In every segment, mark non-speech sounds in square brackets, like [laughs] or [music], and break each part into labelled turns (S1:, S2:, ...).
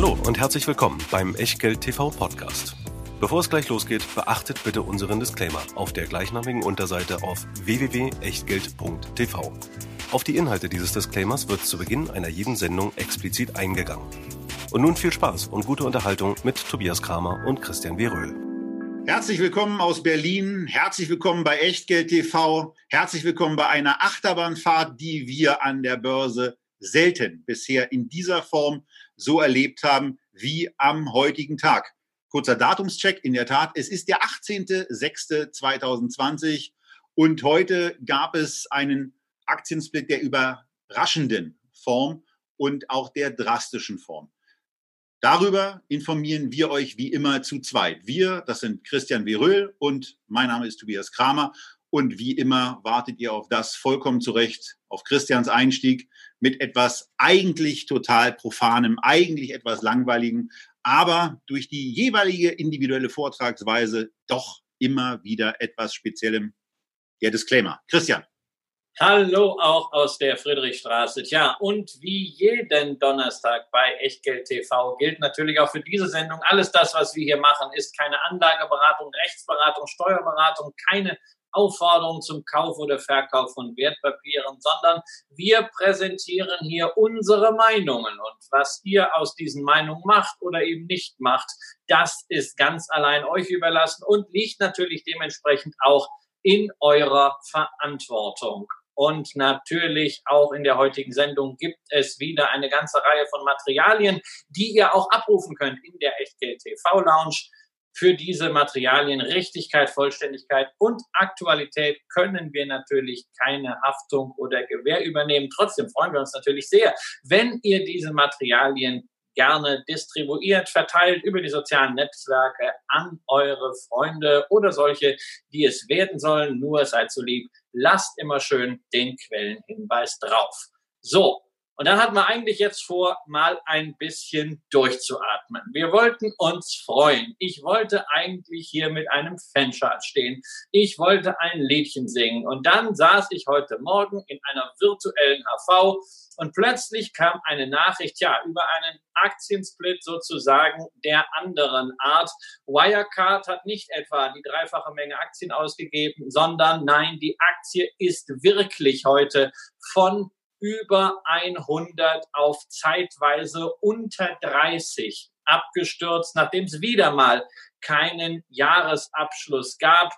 S1: Hallo und herzlich willkommen beim Echtgeld TV Podcast. Bevor es gleich losgeht, beachtet bitte unseren Disclaimer auf der gleichnamigen Unterseite auf www.echtgeld.tv. Auf die Inhalte dieses Disclaimers wird zu Beginn einer jeden Sendung explizit eingegangen. Und nun viel Spaß und gute Unterhaltung mit Tobias Kramer und Christian Weröhl.
S2: Herzlich willkommen aus Berlin. Herzlich willkommen bei Echtgeld TV. Herzlich willkommen bei einer Achterbahnfahrt, die wir an der Börse selten bisher in dieser Form so erlebt haben wie am heutigen Tag. Kurzer Datumscheck. In der Tat, es ist der 18.06.2020 und heute gab es einen Aktiensplit der überraschenden Form und auch der drastischen Form. Darüber informieren wir euch wie immer zu zweit. Wir, das sind Christian Weröhl und mein Name ist Tobias Kramer. Und wie immer wartet ihr auf das vollkommen zurecht, auf Christians Einstieg mit etwas eigentlich total profanem, eigentlich etwas langweiligen, aber durch die jeweilige individuelle Vortragsweise doch immer wieder etwas Speziellem. Der Disclaimer. Christian.
S3: Hallo auch aus der Friedrichstraße. Tja, und wie jeden Donnerstag bei Echtgeld TV gilt natürlich auch für diese Sendung, alles das, was wir hier machen, ist keine Anlageberatung, Rechtsberatung, Steuerberatung, keine Aufforderung zum Kauf oder Verkauf von Wertpapieren, sondern wir präsentieren hier unsere Meinungen. Und was ihr aus diesen Meinungen macht oder eben nicht macht, das ist ganz allein euch überlassen und liegt natürlich dementsprechend auch in eurer Verantwortung. Und natürlich auch in der heutigen Sendung gibt es wieder eine ganze Reihe von Materialien, die ihr auch abrufen könnt in der Echtgeld TV Lounge für diese Materialien Richtigkeit, Vollständigkeit und Aktualität können wir natürlich keine Haftung oder Gewähr übernehmen. Trotzdem freuen wir uns natürlich sehr, wenn ihr diese Materialien gerne distribuiert, verteilt über die sozialen Netzwerke an eure Freunde oder solche, die es werden sollen. Nur seid so lieb, lasst immer schön den Quellenhinweis drauf. So, und dann hatten wir eigentlich jetzt vor, mal ein bisschen durchzuatmen. Wir wollten uns freuen. Ich wollte eigentlich hier mit einem Fanchart stehen. Ich wollte ein Liedchen singen. Und dann saß ich heute Morgen in einer virtuellen HV und plötzlich kam eine Nachricht, ja, über einen Aktiensplit sozusagen der anderen Art. Wirecard hat nicht etwa die dreifache Menge Aktien ausgegeben, sondern nein, die Aktie ist wirklich heute von über 100 auf zeitweise unter 30 abgestürzt, nachdem es wieder mal keinen Jahresabschluss gab.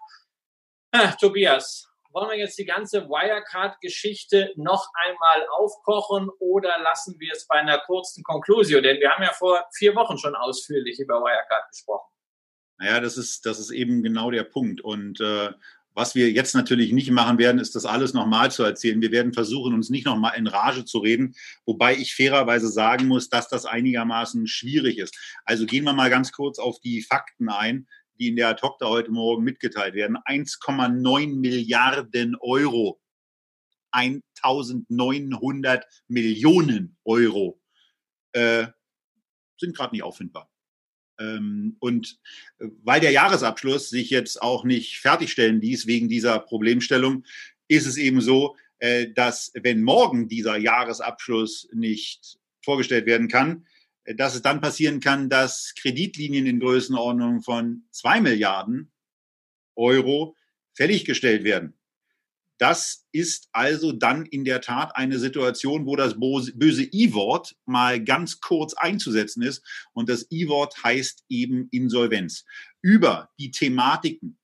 S3: Ah, Tobias, wollen wir jetzt die ganze Wirecard-Geschichte noch einmal aufkochen oder lassen wir es bei einer kurzen Conclusio? Denn wir haben ja vor vier Wochen schon ausführlich über Wirecard gesprochen.
S2: Naja, das ist, das ist eben genau der Punkt. Und äh, was wir jetzt natürlich nicht machen werden, ist das alles nochmal zu erzählen. Wir werden versuchen, uns nicht nochmal in Rage zu reden, wobei ich fairerweise sagen muss, dass das einigermaßen schwierig ist. Also gehen wir mal ganz kurz auf die Fakten ein, die in der Tochter heute Morgen mitgeteilt werden. 1,9 Milliarden Euro. 1900 Millionen Euro äh, sind gerade nicht auffindbar. Ähm, und äh, weil der Jahresabschluss sich jetzt auch nicht fertigstellen ließ wegen dieser Problemstellung, ist es eben so, äh, dass wenn morgen dieser Jahresabschluss nicht vorgestellt werden kann, äh, dass es dann passieren kann, dass Kreditlinien in Größenordnung von zwei Milliarden Euro fälliggestellt werden. Das ist also dann in der Tat eine Situation, wo das böse I-Wort mal ganz kurz einzusetzen ist. Und das I-Wort heißt eben Insolvenz. Über die Thematiken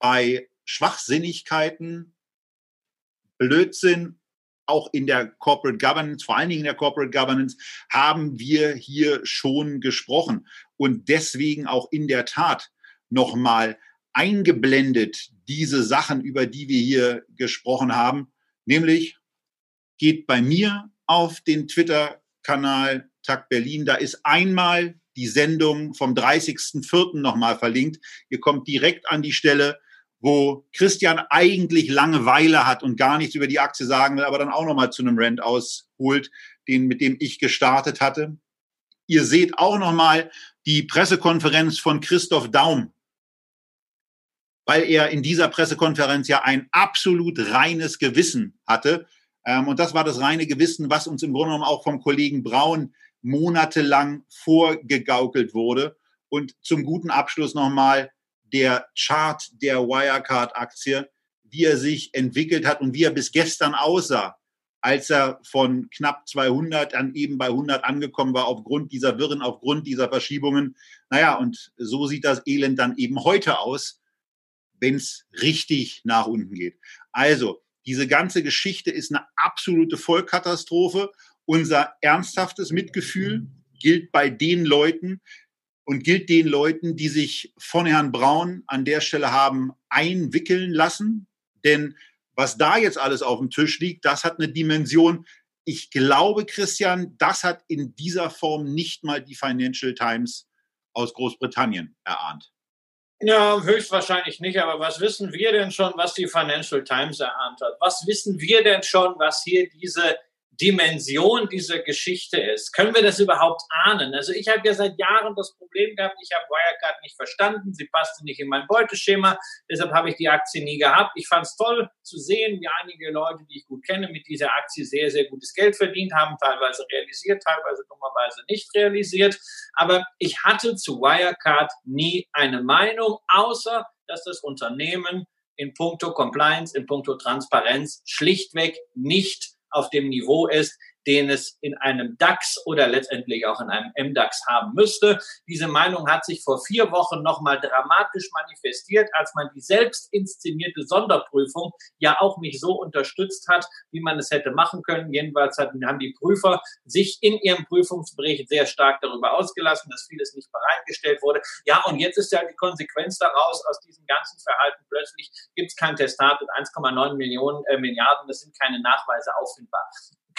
S2: bei Schwachsinnigkeiten, Blödsinn, auch in der Corporate Governance, vor allen Dingen in der Corporate Governance, haben wir hier schon gesprochen. Und deswegen auch in der Tat nochmal eingeblendet diese Sachen, über die wir hier gesprochen haben. Nämlich geht bei mir auf den Twitter-Kanal Tag Berlin. Da ist einmal die Sendung vom 30.04. nochmal verlinkt. Ihr kommt direkt an die Stelle, wo Christian eigentlich Langeweile hat und gar nichts über die Aktie sagen will, aber dann auch nochmal zu einem Rand ausholt, den, mit dem ich gestartet hatte. Ihr seht auch nochmal die Pressekonferenz von Christoph Daum weil er in dieser Pressekonferenz ja ein absolut reines Gewissen hatte. Ähm, und das war das reine Gewissen, was uns im Grunde genommen auch vom Kollegen Braun monatelang vorgegaukelt wurde. Und zum guten Abschluss nochmal der Chart der Wirecard-Aktie, wie er sich entwickelt hat und wie er bis gestern aussah, als er von knapp 200 dann eben bei 100 angekommen war, aufgrund dieser Wirren, aufgrund dieser Verschiebungen. Naja, und so sieht das Elend dann eben heute aus, wenn es richtig nach unten geht. Also, diese ganze Geschichte ist eine absolute Vollkatastrophe. Unser ernsthaftes Mitgefühl gilt bei den Leuten und gilt den Leuten, die sich von Herrn Braun an der Stelle haben einwickeln lassen. Denn was da jetzt alles auf dem Tisch liegt, das hat eine Dimension. Ich glaube, Christian, das hat in dieser Form nicht mal die Financial Times aus Großbritannien erahnt.
S3: Ja, höchstwahrscheinlich nicht. Aber was wissen wir denn schon, was die Financial Times erahnt hat? Was wissen wir denn schon, was hier diese Dimension dieser Geschichte ist. Können wir das überhaupt ahnen? Also ich habe ja seit Jahren das Problem gehabt, ich habe Wirecard nicht verstanden, sie passte nicht in mein Beuteschema, deshalb habe ich die Aktie nie gehabt. Ich fand es toll zu sehen, wie einige Leute, die ich gut kenne, mit dieser Aktie sehr, sehr gutes Geld verdient haben, teilweise realisiert, teilweise dummerweise nicht realisiert. Aber ich hatte zu Wirecard nie eine Meinung, außer dass das Unternehmen in puncto Compliance, in puncto Transparenz schlichtweg nicht auf dem Niveau ist, den es in einem DAX oder letztendlich auch in einem MDAX haben müsste. Diese Meinung hat sich vor vier Wochen nochmal dramatisch manifestiert, als man die selbst inszenierte Sonderprüfung ja auch nicht so unterstützt hat, wie man es hätte machen können. Jedenfalls haben die Prüfer sich in ihrem Prüfungsbericht sehr stark darüber ausgelassen, dass vieles nicht bereitgestellt wurde. Ja, und jetzt ist ja die Konsequenz daraus, aus diesem ganzen Verhalten plötzlich gibt es kein Testat mit 1,9 Millionen äh, Milliarden, das sind keine Nachweise auffindbar.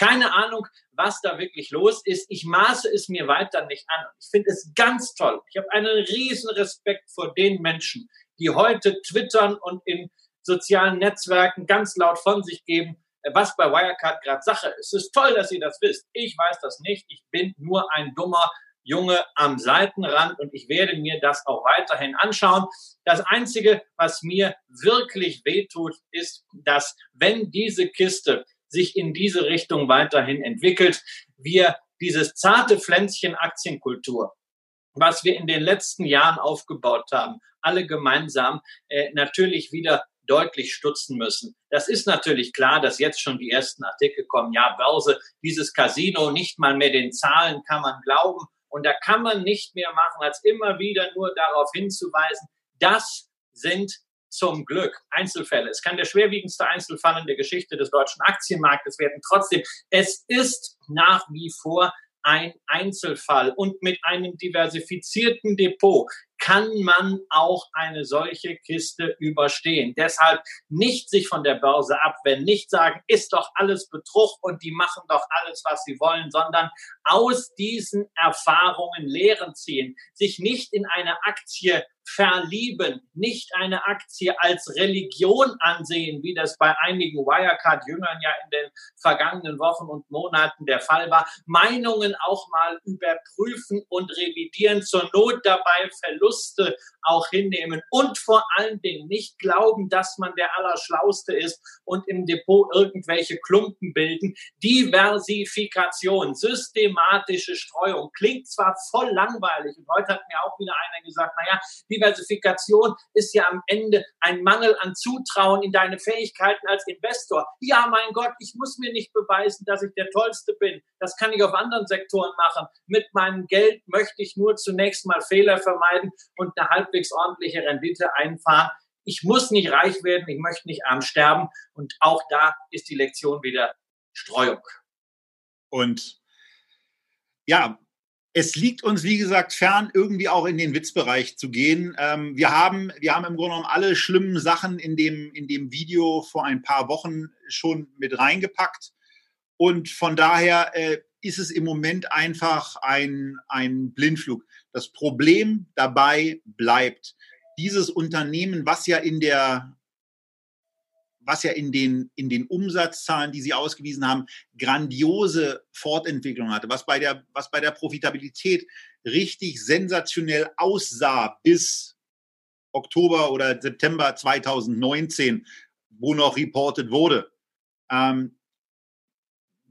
S3: Keine Ahnung, was da wirklich los ist. Ich maße es mir weiter nicht an. Ich finde es ganz toll. Ich habe einen riesen Respekt vor den Menschen, die heute twittern und in sozialen Netzwerken ganz laut von sich geben, was bei Wirecard gerade Sache ist. Es ist toll, dass ihr das wisst. Ich weiß das nicht. Ich bin nur ein dummer Junge am Seitenrand und ich werde mir das auch weiterhin anschauen. Das Einzige, was mir wirklich wehtut, ist, dass wenn diese Kiste sich in diese Richtung weiterhin entwickelt. Wir dieses zarte Pflänzchen Aktienkultur, was wir in den letzten Jahren aufgebaut haben, alle gemeinsam äh, natürlich wieder deutlich stutzen müssen. Das ist natürlich klar, dass jetzt schon die ersten Artikel kommen. Ja, Börse, dieses Casino, nicht mal mehr den Zahlen kann man glauben. Und da kann man nicht mehr machen, als immer wieder nur darauf hinzuweisen, das sind zum Glück Einzelfälle. Es kann der schwerwiegendste Einzelfall in der Geschichte des deutschen Aktienmarktes werden. Trotzdem, es ist nach wie vor ein Einzelfall und mit einem diversifizierten Depot kann man auch eine solche Kiste überstehen. Deshalb nicht sich von der Börse abwenden, nicht sagen, ist doch alles Betrug und die machen doch alles, was sie wollen, sondern aus diesen Erfahrungen Lehren ziehen, sich nicht in eine Aktie verlieben, nicht eine Aktie als Religion ansehen, wie das bei einigen Wirecard-Jüngern ja in den vergangenen Wochen und Monaten der Fall war, Meinungen auch mal überprüfen und revidieren, zur Not dabei Verluste auch hinnehmen und vor allen Dingen nicht glauben, dass man der Allerschlauste ist und im Depot irgendwelche Klumpen bilden. Diversifikation, systematische Streuung klingt zwar voll langweilig und heute hat mir auch wieder einer gesagt, naja, Diversifikation ist ja am Ende ein Mangel an Zutrauen in deine Fähigkeiten als Investor. Ja, mein Gott, ich muss mir nicht beweisen, dass ich der Tollste bin. Das kann ich auf anderen Sektoren machen. Mit meinem Geld möchte ich nur zunächst mal Fehler vermeiden und eine halbwegs ordentliche Rendite einfahren. Ich muss nicht reich werden, ich möchte nicht arm sterben. Und auch da ist die Lektion wieder Streuung.
S2: Und ja, es liegt uns, wie gesagt, fern, irgendwie auch in den Witzbereich zu gehen. Ähm, wir, haben, wir haben im Grunde genommen alle schlimmen Sachen in dem, in dem Video vor ein paar Wochen schon mit reingepackt. Und von daher äh, ist es im Moment einfach ein, ein Blindflug. Das Problem dabei bleibt, dieses Unternehmen, was ja in der was ja in den, in den Umsatzzahlen, die Sie ausgewiesen haben, grandiose Fortentwicklung hatte, was bei der, was bei der Profitabilität richtig sensationell aussah bis Oktober oder September 2019, wo noch reported wurde. Ähm,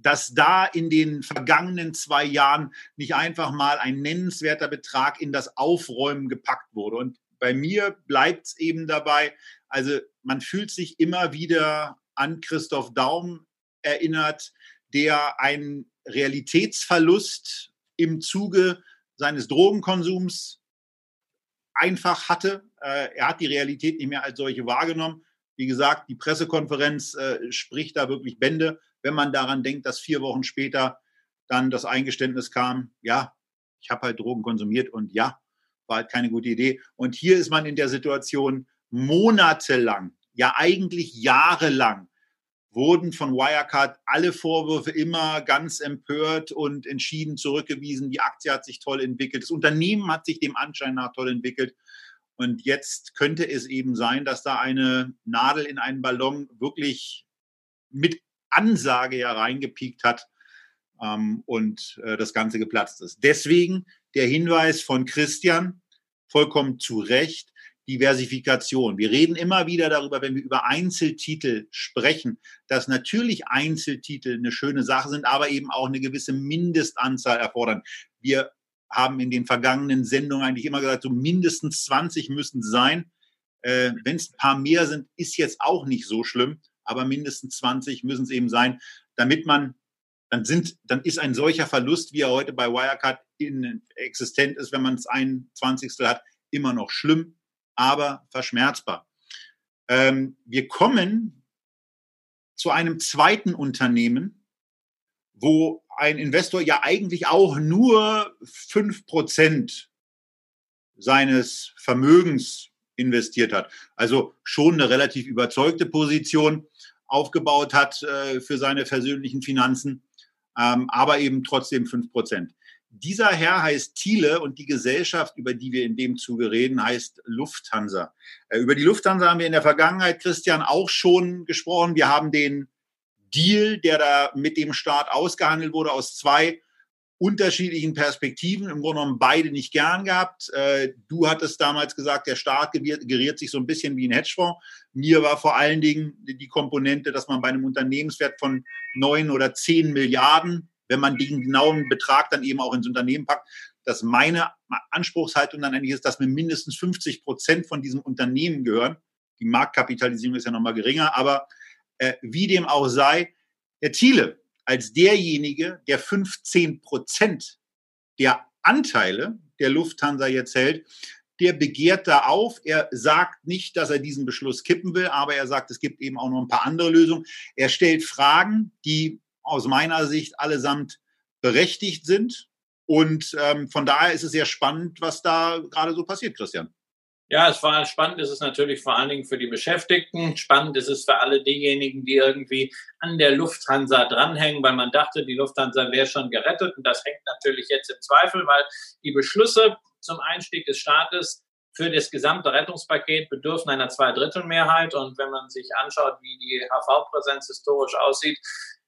S2: dass da in den vergangenen zwei Jahren nicht einfach mal ein nennenswerter Betrag in das Aufräumen gepackt wurde. Und bei mir bleibt es eben dabei, also man fühlt sich immer wieder an Christoph Daum erinnert, der einen Realitätsverlust im Zuge seines Drogenkonsums einfach hatte. Äh, er hat die Realität nicht mehr als solche wahrgenommen. Wie gesagt, die Pressekonferenz äh, spricht da wirklich Bände, wenn man daran denkt, dass vier Wochen später dann das Eingeständnis kam, ja, ich habe halt Drogen konsumiert und ja, war halt keine gute Idee. Und hier ist man in der Situation monatelang, ja eigentlich jahrelang wurden von Wirecard alle Vorwürfe immer ganz empört und entschieden zurückgewiesen. Die Aktie hat sich toll entwickelt. Das Unternehmen hat sich dem Anschein nach toll entwickelt. Und jetzt könnte es eben sein, dass da eine Nadel in einen Ballon wirklich mit Ansage hereingepiekt hat ähm, und äh, das Ganze geplatzt ist. Deswegen der Hinweis von Christian, vollkommen zu Recht, Diversifikation. Wir reden immer wieder darüber, wenn wir über Einzeltitel sprechen, dass natürlich Einzeltitel eine schöne Sache sind, aber eben auch eine gewisse Mindestanzahl erfordern. Wir haben in den vergangenen Sendungen eigentlich immer gesagt, so mindestens 20 müssen sein. Äh, wenn es ein paar mehr sind, ist jetzt auch nicht so schlimm, aber mindestens 20 müssen es eben sein, damit man, dann sind, dann ist ein solcher Verlust, wie er heute bei Wirecard in, existent ist, wenn man es ein Zwanzigstel hat, immer noch schlimm aber verschmerzbar. Ähm, wir kommen zu einem zweiten Unternehmen, wo ein Investor ja eigentlich auch nur fünf Prozent seines Vermögens investiert hat. Also schon eine relativ überzeugte Position aufgebaut hat äh, für seine persönlichen Finanzen, ähm, aber eben trotzdem fünf Prozent. Dieser Herr heißt Thiele und die Gesellschaft, über die wir in dem Zuge reden, heißt Lufthansa. Äh, über die Lufthansa haben wir in der Vergangenheit, Christian, auch schon gesprochen. Wir haben den Deal, der da mit dem Staat ausgehandelt wurde, aus zwei unterschiedlichen Perspektiven, im Grunde genommen beide nicht gern gehabt. Äh, du hattest damals gesagt, der Staat geriert sich so ein bisschen wie ein Hedgefonds. Mir war vor allen Dingen die Komponente, dass man bei einem Unternehmenswert von neun oder zehn Milliarden wenn man den genauen Betrag dann eben auch ins Unternehmen packt, dass meine Anspruchshaltung dann eigentlich ist, dass mir mindestens 50 Prozent von diesem Unternehmen gehören. Die Marktkapitalisierung ist ja nochmal geringer, aber äh, wie dem auch sei, Herr Thiele als derjenige, der 15 Prozent der Anteile der Lufthansa jetzt hält, der begehrt da auf. Er sagt nicht, dass er diesen Beschluss kippen will, aber er sagt, es gibt eben auch noch ein paar andere Lösungen. Er stellt Fragen, die aus meiner Sicht allesamt berechtigt sind. Und ähm, von daher ist es sehr spannend, was da gerade so passiert, Christian.
S3: Ja, es war spannend ist es natürlich vor allen Dingen für die Beschäftigten. Spannend ist es für alle diejenigen, die irgendwie an der Lufthansa dranhängen, weil man dachte, die Lufthansa wäre schon gerettet. Und das hängt natürlich jetzt im Zweifel, weil die Beschlüsse zum Einstieg des Staates für das gesamte Rettungspaket bedürfen einer Zweidrittelmehrheit. Und wenn man sich anschaut, wie die HV-Präsenz historisch aussieht,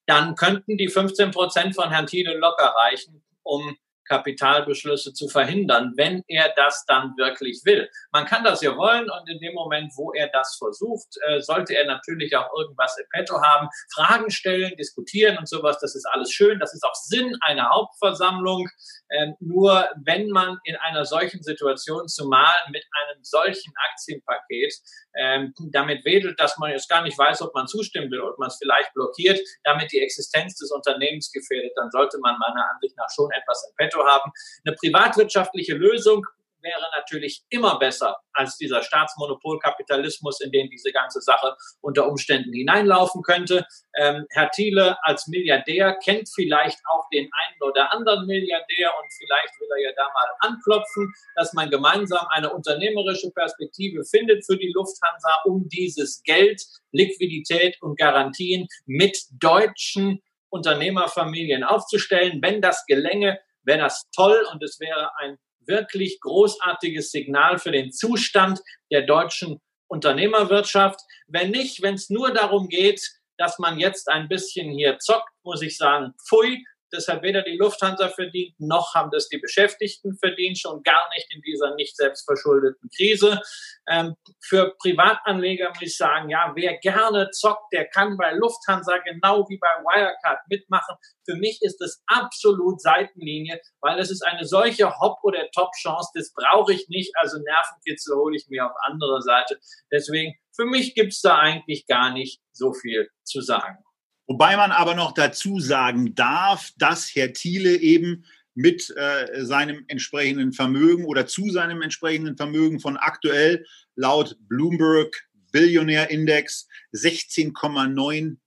S3: dann könnten die 15 Prozent von Herrn Thiele locker reichen, um Kapitalbeschlüsse zu verhindern, wenn er das dann wirklich will. Man kann das ja wollen und in dem Moment, wo er das versucht, äh, sollte er natürlich auch irgendwas im Petto haben, Fragen stellen, diskutieren und sowas. Das ist alles schön. Das ist auch Sinn einer Hauptversammlung. Ähm, nur wenn man in einer solchen Situation, zumal mit einem solchen Aktienpaket, ähm, damit wedelt, dass man jetzt gar nicht weiß, ob man zustimmen will, ob man es vielleicht blockiert, damit die Existenz des Unternehmens gefährdet, dann sollte man meiner Ansicht nach schon etwas im Petto haben. Eine privatwirtschaftliche Lösung wäre natürlich immer besser als dieser Staatsmonopolkapitalismus, in den diese ganze Sache unter Umständen hineinlaufen könnte. Ähm, Herr Thiele als Milliardär kennt vielleicht auch den einen oder anderen Milliardär und vielleicht will er ja da mal anklopfen, dass man gemeinsam eine unternehmerische Perspektive findet für die Lufthansa, um dieses Geld, Liquidität und Garantien mit deutschen Unternehmerfamilien aufzustellen. Wenn das gelänge, wäre das toll und es wäre ein wirklich großartiges Signal für den Zustand der deutschen Unternehmerwirtschaft. Wenn nicht, wenn es nur darum geht, dass man jetzt ein bisschen hier zockt, muss ich sagen, pfui, Das hat weder die Lufthansa verdient, noch haben das die Beschäftigten verdient, schon gar nicht in dieser nicht selbstverschuldeten Krise. Ähm, für Privatanleger muss ich sagen, ja, wer gerne zockt, der kann bei Lufthansa genau wie bei Wirecard mitmachen. Für mich ist das absolut Seitenlinie, weil es ist eine solche Hop- oder Top-Chance, das brauche ich nicht. Also Nervenkitzel hole ich mir auf andere Seite. Deswegen, für mich gibt's da eigentlich gar nicht so viel zu sagen.
S2: Wobei man aber noch dazu sagen darf, dass Herr Thiele eben mit äh, seinem entsprechenden Vermögen oder zu seinem entsprechenden Vermögen von aktuell laut Bloomberg Billionaire Index 16,9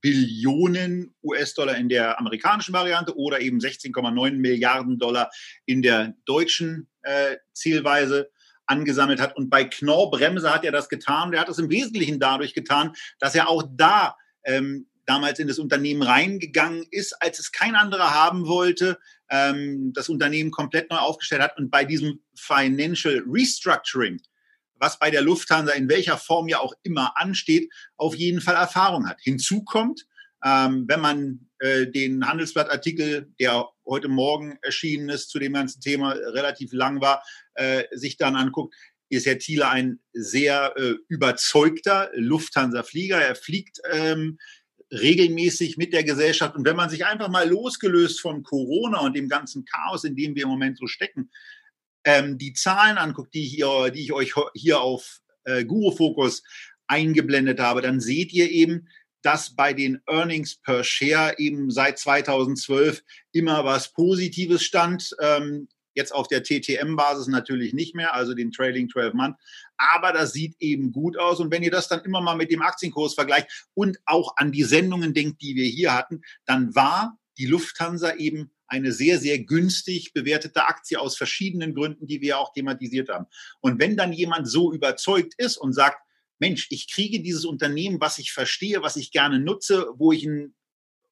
S2: Billionen US-Dollar in der amerikanischen Variante oder eben 16,9 Milliarden Dollar in der deutschen äh, Zielweise angesammelt hat. Und bei Knorr-Bremse hat er das getan. Der hat es im Wesentlichen dadurch getan, dass er auch da ähm, damals in das Unternehmen reingegangen ist, als es kein anderer haben wollte, ähm, das Unternehmen komplett neu aufgestellt hat und bei diesem Financial Restructuring, was bei der Lufthansa in welcher Form ja auch immer ansteht, auf jeden Fall Erfahrung hat. Hinzu kommt, ähm, wenn man äh, den Handelsblattartikel, der heute Morgen erschienen ist, zu dem ganzen Thema relativ lang war, äh, sich dann anguckt, ist Herr Thiele ein sehr äh, überzeugter Lufthansa-Flieger. Er fliegt ähm, regelmäßig mit der Gesellschaft. Und wenn man sich einfach mal losgelöst von Corona und dem ganzen Chaos, in dem wir im Moment so stecken, ähm, die Zahlen anguckt, die, hier, die ich euch hier auf äh, Guru Focus eingeblendet habe, dann seht ihr eben, dass bei den Earnings per Share eben seit 2012 immer was Positives stand. Ähm, Jetzt auf der TTM-Basis natürlich nicht mehr, also den Trailing 12 Month. Aber das sieht eben gut aus. Und wenn ihr das dann immer mal mit dem Aktienkurs vergleicht und auch an die Sendungen denkt, die wir hier hatten, dann war die Lufthansa eben eine sehr, sehr günstig bewertete Aktie aus verschiedenen Gründen, die wir auch thematisiert haben. Und wenn dann jemand so überzeugt ist und sagt, Mensch, ich kriege dieses Unternehmen, was ich verstehe, was ich gerne nutze, wo ich ein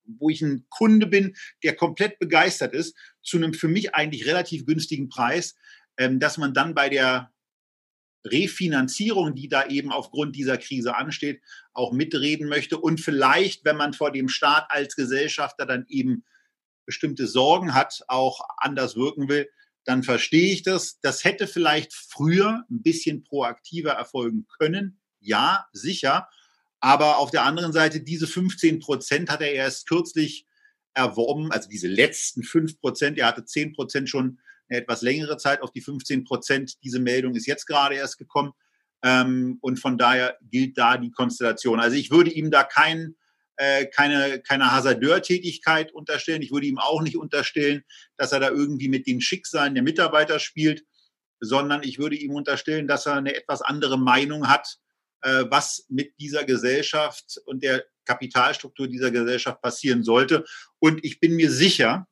S2: wo ich ein Kunde bin, der komplett begeistert ist, zu einem für mich eigentlich relativ günstigen Preis, ähm, dass man dann bei der Refinanzierung, die da eben aufgrund dieser Krise ansteht, auch mitreden möchte und vielleicht, wenn man vor dem Staat als Gesellschafter dann eben bestimmte Sorgen hat, auch anders wirken will, dann verstehe ich das. Das hätte vielleicht früher ein bisschen proaktiver erfolgen können. Ja, sicher. Aber auf der anderen Seite, diese 15 Prozent hat er erst kürzlich erworben, also diese letzten 5 Prozent. Er hatte 10 Prozent schon eine etwas längere Zeit auf die 15 Prozent. Diese Meldung ist jetzt gerade erst gekommen. Ähm, und von daher gilt da die Konstellation. Also ich würde ihm da kein, äh, keine, keine Hasardeur-Tätigkeit unterstellen. Ich würde ihm auch nicht unterstellen, dass er da irgendwie mit den Schicksalen der Mitarbeiter spielt, sondern ich würde ihm unterstellen, dass er eine etwas andere Meinung hat äh, was mit dieser Gesellschaft und der Kapitalstruktur dieser Gesellschaft passieren sollte. Und ich bin mir sicher,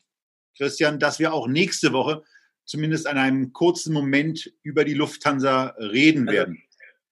S2: Christian, dass wir auch nächste Woche zumindest an einem kurzen Moment über die Lufthansa reden
S3: also,
S2: werden.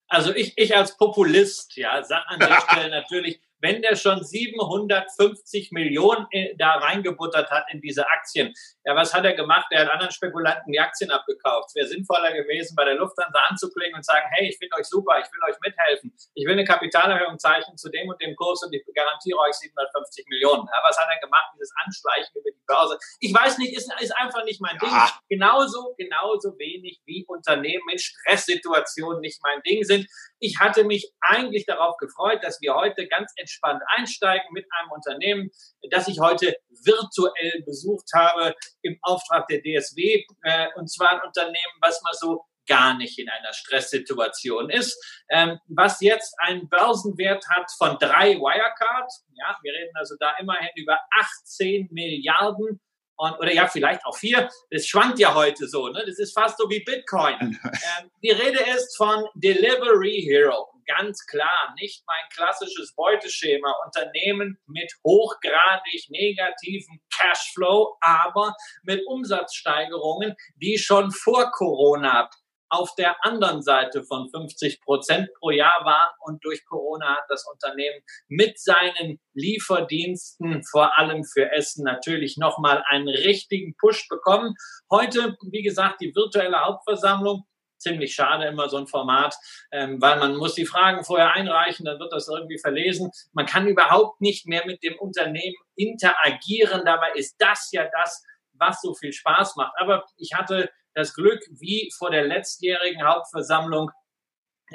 S3: Also ich, ich als Populist, ja, sag an der [laughs] Stelle natürlich, wenn der schon 750 Millionen äh, da reingebuttert hat in diese Aktien. Ja, was hat er gemacht? Er hat anderen Spekulanten die Aktien abgekauft. Es wäre sinnvoller gewesen, bei der Lufthansa anzuklingen und sagen, hey, ich finde euch super, ich will euch mithelfen. Ich will eine Kapitalerhöhung zeichnen zu dem und dem Kurs und ich garantiere euch 750 Millionen. Ja, was hat er gemacht? Dieses Anschleichen über die Börse. Ich weiß nicht, ist, ist einfach nicht mein Ding. Genauso, genauso wenig wie Unternehmen in Stresssituationen nicht mein Ding sind. Ich hatte mich eigentlich darauf gefreut, dass wir heute ganz entspannt einsteigen mit einem Unternehmen, das ich heute virtuell besucht habe im Auftrag der DSW. Äh, und zwar ein Unternehmen, was man so gar nicht in einer Stresssituation ist, ähm, was jetzt einen Börsenwert hat von drei Wirecard. Ja, wir reden also da immerhin über 18 Milliarden und, oder ja, vielleicht auch vier. Das schwankt ja heute so, ne? Das ist fast so wie Bitcoin. [laughs] Ähm, die Rede ist von Delivery Hero. Ganz klar, nicht mein klassisches Beuteschema. Unternehmen mit hochgradig negativen Cashflow, aber mit Umsatzsteigerungen, die schon vor Corona auf der anderen Seite von 50 Prozent pro Jahr waren. Und durch Corona hat das Unternehmen mit seinen Lieferdiensten, vor allem für Essen, natürlich nochmal einen richtigen Push bekommen. Heute, wie gesagt, die virtuelle Hauptversammlung ziemlich schade immer so ein Format, ähm, weil man muss die Fragen vorher einreichen, dann wird das irgendwie verlesen. Man kann überhaupt nicht mehr mit dem Unternehmen interagieren. Dabei ist das ja das, was so viel Spaß macht. Aber ich hatte das Glück, wie vor der letztjährigen Hauptversammlung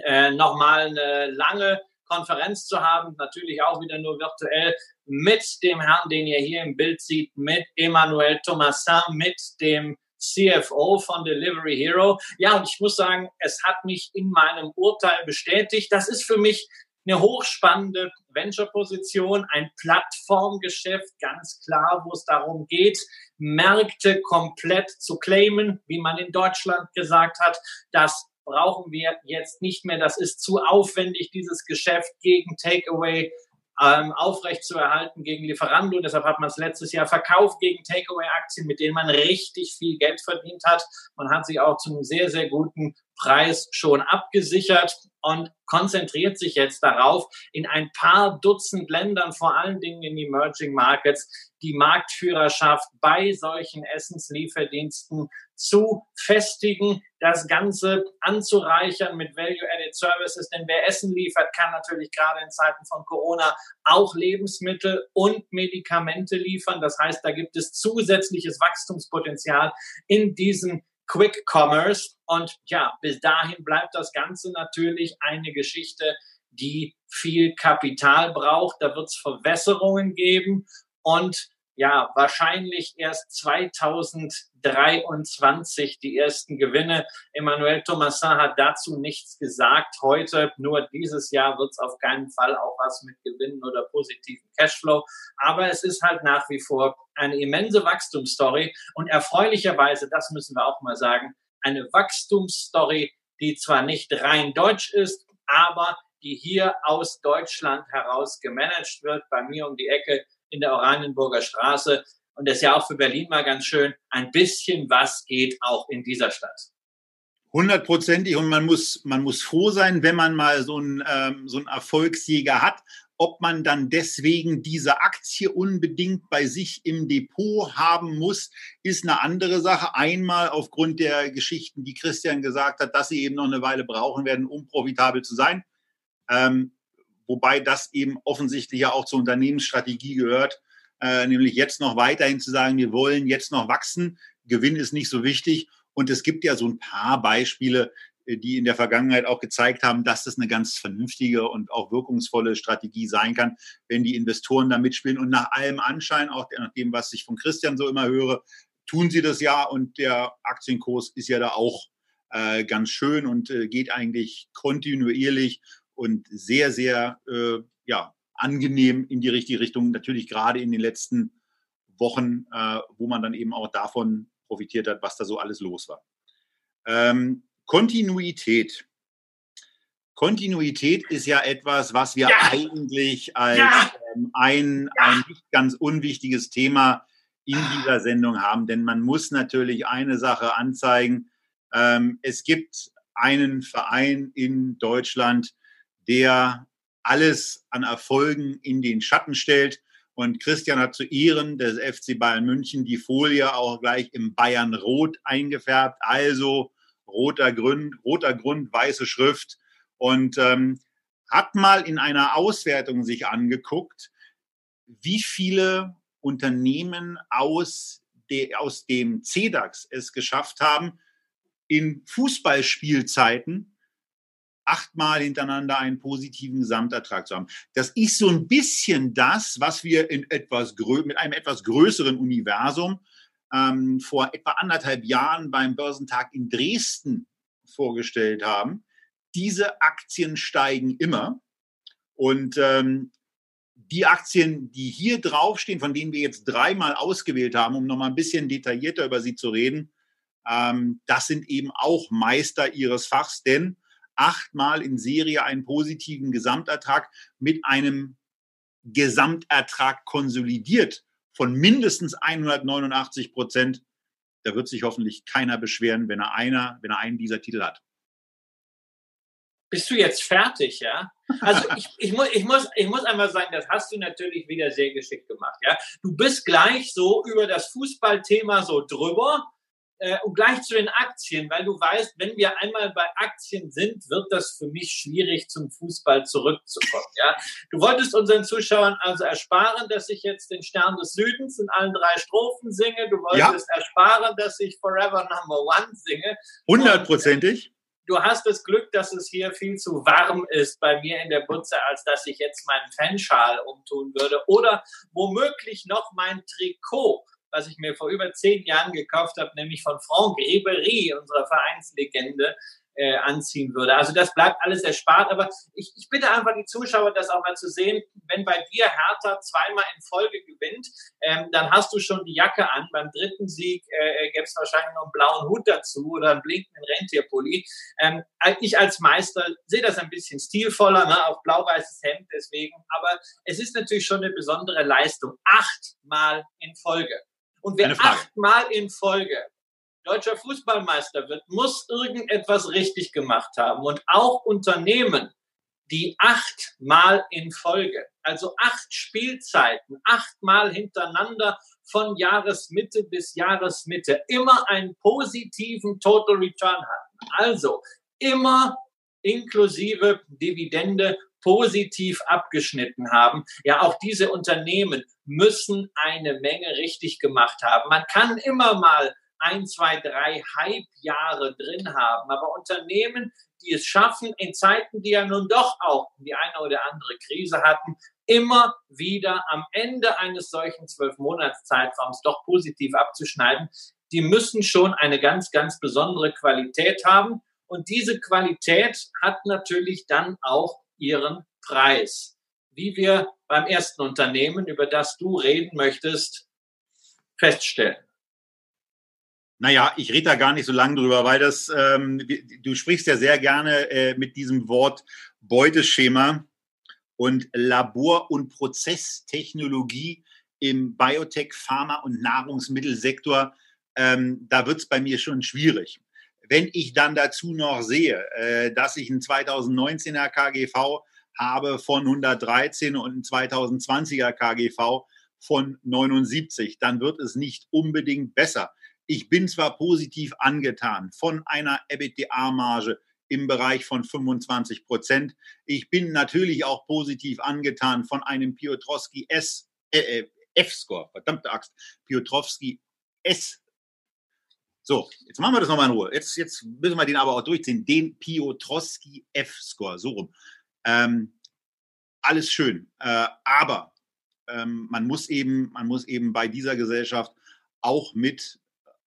S3: äh, nochmal eine lange Konferenz zu haben, natürlich auch wieder nur virtuell mit dem Herrn, den ihr hier im Bild seht, mit Emmanuel Thomasin, mit dem CFO von Delivery Hero. Ja, und ich muss sagen, es hat mich in meinem Urteil bestätigt. Das ist für mich eine hochspannende Venture-Position, ein Plattformgeschäft, ganz klar, wo es darum geht, Märkte komplett zu claimen, wie man in Deutschland gesagt hat. Das brauchen wir jetzt nicht mehr. Das ist zu aufwendig, dieses Geschäft gegen Takeaway ähm, aufrecht zu erhalten gegen Lieferando. Deshalb hat man es letztes Jahr verkauft gegen Takeaway-Aktien, mit denen man richtig viel Geld verdient hat. Man hat sich auch zu einem sehr, sehr guten Preis schon abgesichert und konzentriert sich jetzt darauf, in ein paar Dutzend Ländern, vor allen Dingen in Emerging Markets, die Marktführerschaft bei solchen Essenslieferdiensten zu festigen, das Ganze anzureichern mit Value-Added Services. Denn wer Essen liefert, kann natürlich gerade in Zeiten von Corona auch Lebensmittel und Medikamente liefern. Das heißt, da gibt es zusätzliches Wachstumspotenzial in diesen Quick Commerce. Und ja, bis dahin bleibt das Ganze natürlich eine Geschichte, die viel Kapital braucht. Da wird es Verwässerungen geben und ja, wahrscheinlich erst 2023 die ersten Gewinne. Emmanuel Thomasin hat dazu nichts gesagt heute. Nur dieses Jahr wird es auf keinen Fall auch was mit Gewinnen oder positiven Cashflow. Aber es ist halt nach wie vor eine immense Wachstumsstory und erfreulicherweise, das müssen wir auch mal sagen, eine Wachstumsstory, die zwar nicht rein deutsch ist, aber die hier aus Deutschland heraus gemanagt wird. Bei mir um die Ecke in der Oranienburger Straße. Und das ist ja auch für Berlin mal ganz schön. Ein bisschen was geht auch in dieser Stadt.
S2: Hundertprozentig. Und man muss, man muss froh sein, wenn man mal so einen, ähm, so einen Erfolgsjäger hat. Ob man dann deswegen diese Aktie unbedingt bei sich im Depot haben muss, ist eine andere Sache. Einmal aufgrund der Geschichten, die Christian gesagt hat, dass sie eben noch eine Weile brauchen werden, um profitabel zu sein. Ähm, wobei das eben offensichtlich ja auch zur Unternehmensstrategie gehört, äh, nämlich jetzt noch weiterhin zu sagen, wir wollen jetzt noch wachsen, Gewinn ist nicht so wichtig. Und es gibt ja so ein paar Beispiele, äh, die in der Vergangenheit auch gezeigt haben, dass das eine ganz vernünftige und auch wirkungsvolle Strategie sein kann, wenn die Investoren da mitspielen. Und nach allem Anschein, auch nach dem, was ich von Christian so immer höre, tun sie das ja und der Aktienkurs ist ja da auch äh, ganz schön und äh, geht eigentlich kontinuierlich und sehr, sehr äh, ja, angenehm in die richtige Richtung. Natürlich gerade in den letzten Wochen, äh, wo man dann eben auch davon profitiert hat, was da so alles los war. Ähm, Kontinuität. Kontinuität ist ja etwas, was wir ja. eigentlich als ja. ähm, ein, ja. ein nicht ganz unwichtiges Thema in dieser Sendung haben, denn man muss natürlich eine Sache anzeigen. Ähm, es gibt einen Verein in Deutschland, der alles an Erfolgen in den Schatten stellt. Und Christian hat zu Ehren des FC Bayern München die Folie auch gleich im Bayern Rot eingefärbt. Also roter Grund, roter Grund, weiße Schrift. Und ähm, hat mal in einer Auswertung sich angeguckt, wie viele Unternehmen aus, de, aus dem CEDAX es geschafft haben, in Fußballspielzeiten achtmal hintereinander einen positiven Gesamtertrag zu haben. Das ist so ein bisschen das, was wir in etwas mit einem etwas größeren Universum ähm, vor etwa anderthalb Jahren beim Börsentag in Dresden vorgestellt haben. Diese Aktien steigen immer und ähm, die Aktien, die hier draufstehen, von denen wir jetzt dreimal ausgewählt haben, um nochmal ein bisschen detaillierter über sie zu reden, ähm, das sind eben auch Meister ihres Fachs, denn achtmal in Serie einen positiven Gesamtertrag mit einem Gesamtertrag konsolidiert von mindestens 189 Prozent. Da wird sich hoffentlich keiner beschweren, wenn er einer, wenn er einen dieser Titel hat.
S3: Bist du jetzt fertig, ja? Also [laughs] ich, ich, muss, ich, muss, ich muss einmal sagen, das hast du natürlich wieder sehr geschickt gemacht, ja? Du bist gleich so über das Fußballthema so drüber äh, und gleich zu den Aktien, weil du weißt, wenn wir einmal bei Aktien sind, wird das für mich schwierig, zum Fußball zurückzukommen. Ja? Du wolltest unseren Zuschauern also ersparen, dass ich jetzt den Stern des Südens in allen drei Strophen singe. Du wolltest ja. ersparen, dass ich Forever Number One singe.
S2: Hundertprozentig.
S3: Du hast das Glück, dass es hier viel zu warm ist bei mir in der Butze, als dass ich jetzt meinen Fanschal umtun würde. Oder womöglich noch mein Trikot was ich mir vor über zehn Jahren gekauft habe, nämlich von Franck Ribery, unserer Vereinslegende, äh, anziehen würde. Also das bleibt alles erspart, aber ich, ich bitte einfach die Zuschauer, das auch mal zu sehen. Wenn bei dir Hertha zweimal in Folge gewinnt, ähm, dann hast du schon die Jacke an. Beim dritten Sieg äh, gäbe es wahrscheinlich noch einen blauen Hut dazu oder einen blinkenden Rentierpulli. Ähm, ich als Meister sehe das ein bisschen stilvoller, ne, auf blau-weißes Hemd deswegen, aber es ist natürlich schon eine besondere Leistung. Achtmal in Folge. Und wer achtmal in Folge deutscher Fußballmeister wird, muss irgendetwas richtig gemacht haben. Und auch Unternehmen, die achtmal in Folge, also acht Spielzeiten, achtmal hintereinander von Jahresmitte bis Jahresmitte immer einen positiven Total Return hatten. Also immer inklusive Dividende positiv abgeschnitten haben. Ja, auch diese Unternehmen müssen eine Menge richtig gemacht haben. Man kann immer mal ein, zwei, drei Hype-Jahre drin haben, aber Unternehmen, die es schaffen, in Zeiten, die ja nun doch auch die eine oder andere Krise hatten, immer wieder am Ende eines solchen zwölf Monatszeitraums doch positiv abzuschneiden, die müssen schon eine ganz, ganz besondere Qualität haben. Und diese Qualität hat natürlich dann auch ihren Preis. Wie wir beim ersten Unternehmen, über das du reden möchtest, feststellen.
S2: Naja, ich rede da gar nicht so lange drüber, weil das, ähm, du sprichst ja sehr gerne äh, mit diesem Wort Beuteschema und Labor- und Prozesstechnologie im Biotech, Pharma- und Nahrungsmittelsektor. Ähm, da wird es bei mir schon schwierig. Wenn ich dann dazu noch sehe, äh, dass ich ein 2019er KGV habe von 113 und ein 2020er KGV von 79, dann wird es nicht unbedingt besser. Ich bin zwar positiv angetan von einer EBITDA-Marge im Bereich von 25 Prozent. Ich bin natürlich auch positiv angetan von einem Piotrowski S, äh, äh, F-Score, verdammte Axt, Piotrowski S. So, jetzt machen wir das nochmal in Ruhe. Jetzt, jetzt müssen wir den aber auch durchziehen. Den Piotrowski F-Score, so rum. Ähm, alles schön. Äh, aber ähm, man, muss eben, man muss eben bei dieser Gesellschaft auch mit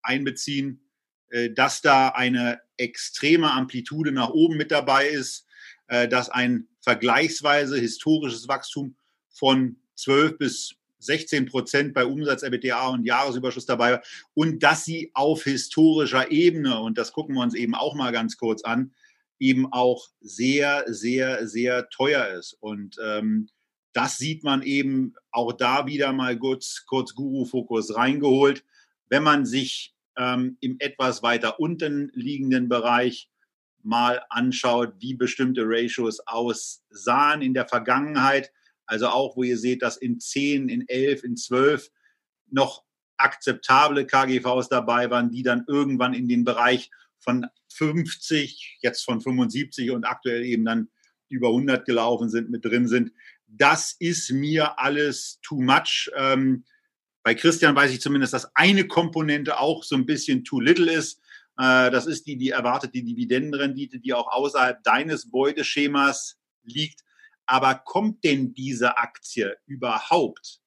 S2: einbeziehen, äh, dass da eine extreme Amplitude nach oben mit dabei ist, äh, dass ein vergleichsweise historisches Wachstum von 12 bis 16 Prozent bei Umsatz, EBITDA und Jahresüberschuss dabei war und dass sie auf historischer Ebene, und das gucken wir uns eben auch mal ganz kurz an, eben auch sehr, sehr, sehr teuer ist. Und ähm, das sieht man eben auch da wieder mal kurz, kurz Guru-Fokus reingeholt. Wenn man sich ähm, im etwas weiter unten liegenden Bereich mal anschaut, wie bestimmte Ratios aussahen in der Vergangenheit. Also auch, wo ihr seht, dass in 10, in 11, in 12 noch akzeptable KGVs dabei waren, die dann irgendwann in den Bereich von 50, jetzt von 75 und aktuell eben dann über 100 gelaufen sind, mit drin sind. Das ist mir alles too much. Ähm, bei Christian weiß ich zumindest, dass eine Komponente auch so ein bisschen too little ist. Äh, das ist die, die erwartete Dividendenrendite, die auch außerhalb deines Beuteschemas liegt. Aber kommt denn diese Aktie überhaupt,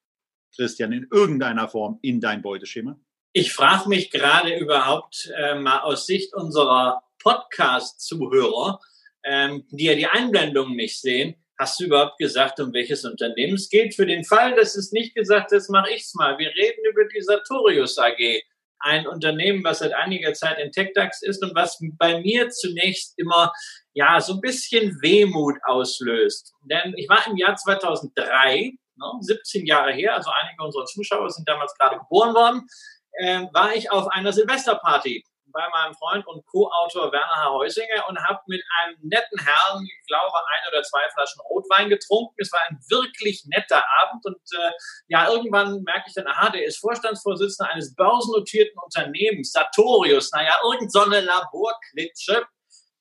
S2: Christian, in irgendeiner Form in dein Beuteschema?
S3: Ich frage mich gerade überhaupt äh, mal aus Sicht unserer Podcast-Zuhörer, ähm, die ja die Einblendungen nicht sehen, Hast du überhaupt gesagt, um welches Unternehmen es geht? Für den Fall, dass es nicht gesagt ist, mache ich es mal. Wir reden über die Sartorius AG, ein Unternehmen, was seit einiger Zeit in TechDAX ist und was bei mir zunächst immer ja so ein bisschen Wehmut auslöst. Denn ich war im Jahr 2003, ne, 17 Jahre her, also einige unserer Zuschauer sind damals gerade geboren worden, äh, war ich auf einer Silvesterparty bei meinem Freund und Co-Autor Werner H. Heusinger und habe mit einem netten Herrn, ich glaube, ein oder zwei Flaschen Rotwein getrunken. Es war ein wirklich netter Abend und äh, ja, irgendwann merke ich dann, aha, der ist Vorstandsvorsitzender eines börsennotierten Unternehmens, Sartorius, naja, irgend so Laborklitsche.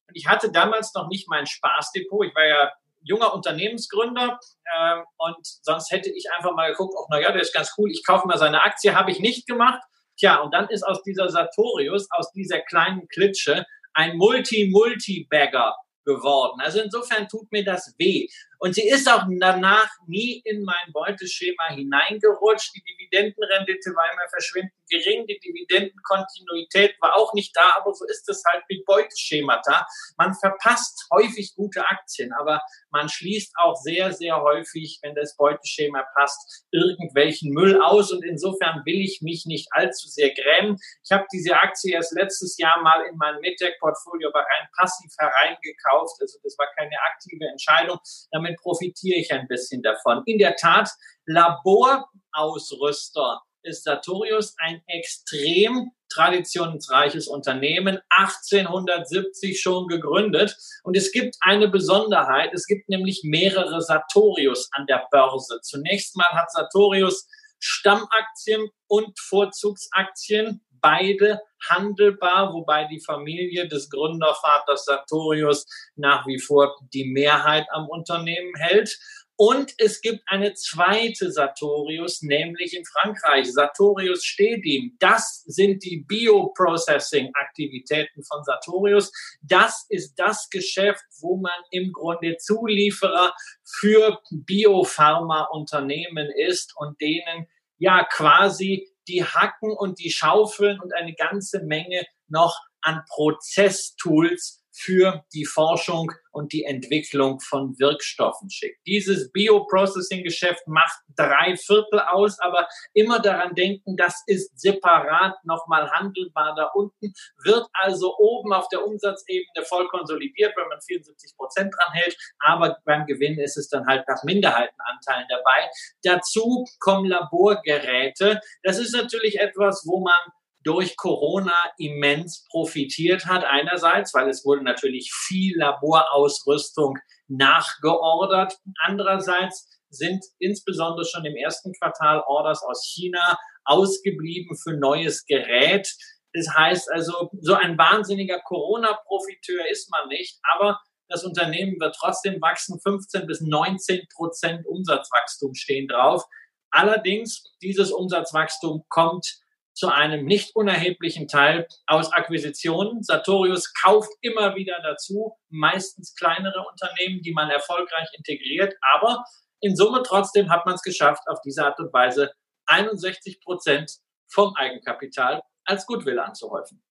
S3: Und ich hatte damals noch nicht mein Spaßdepot. Ich war ja junger Unternehmensgründer äh, und sonst hätte ich einfach mal geguckt, ach naja, der ist ganz cool, ich kaufe mal seine Aktie, habe ich nicht gemacht. Tja, und dann ist aus dieser Sartorius, aus dieser kleinen Klitsche, ein Multi-Multi-Bagger geworden. Also insofern tut mir das weh. Und sie ist auch danach nie in mein Beuteschema hineingerutscht. Die Dividendenrendite war immer verschwindend gering. Die Dividendenkontinuität war auch nicht da. Aber so ist es halt mit Beuteschemata. Man verpasst häufig gute Aktien, aber man schließt auch sehr, sehr häufig, wenn das Beuteschema passt, irgendwelchen Müll aus. Und insofern will ich mich nicht allzu sehr grämen. Ich habe diese Aktie erst letztes Jahr mal in mein MedTech-Portfolio aber rein passiv hereingekauft. Also das war keine aktive Entscheidung. Damit damit profitiere ich ein bisschen davon. In der Tat, Laborausrüster ist Sartorius ein extrem traditionsreiches Unternehmen, 1870 schon gegründet. Und es gibt eine Besonderheit, es gibt nämlich mehrere Sartorius an der Börse. Zunächst mal hat Sartorius Stammaktien und Vorzugsaktien beide handelbar, wobei die Familie des Gründervaters Sartorius nach wie vor die Mehrheit am Unternehmen hält. Und es gibt eine zweite Sartorius, nämlich in Frankreich, Sartorius Stedim. Das sind die Bioprocessing-Aktivitäten von Sartorius. Das ist das Geschäft, wo man im Grunde Zulieferer für Biopharma-Unternehmen ist und denen ja quasi die Hacken und die Schaufeln und eine ganze Menge noch an Prozesstools für die Forschung und die Entwicklung von Wirkstoffen schickt. Dieses Bioprocessing-Geschäft macht drei Viertel aus, aber immer daran denken, das ist separat nochmal handelbar da unten, wird also oben auf der Umsatzebene voll konsolidiert, wenn man 74 Prozent dran hält, aber beim Gewinn ist es dann halt nach Minderheitenanteilen dabei. Dazu kommen Laborgeräte. Das ist natürlich etwas, wo man durch Corona immens profitiert hat. Einerseits, weil es wurde natürlich viel Laborausrüstung nachgeordert. Andererseits sind insbesondere schon im ersten Quartal Orders aus China ausgeblieben für neues Gerät. Das heißt also, so ein wahnsinniger Corona-Profiteur ist man nicht, aber das Unternehmen wird trotzdem wachsen. 15 bis 19 Prozent Umsatzwachstum stehen drauf. Allerdings, dieses Umsatzwachstum kommt zu einem nicht unerheblichen Teil aus Akquisitionen. Sartorius kauft immer wieder dazu, meistens kleinere Unternehmen, die man erfolgreich integriert. Aber in Summe trotzdem hat man es geschafft, auf diese Art und Weise 61 Prozent vom Eigenkapital als Goodwill anzuhäufen.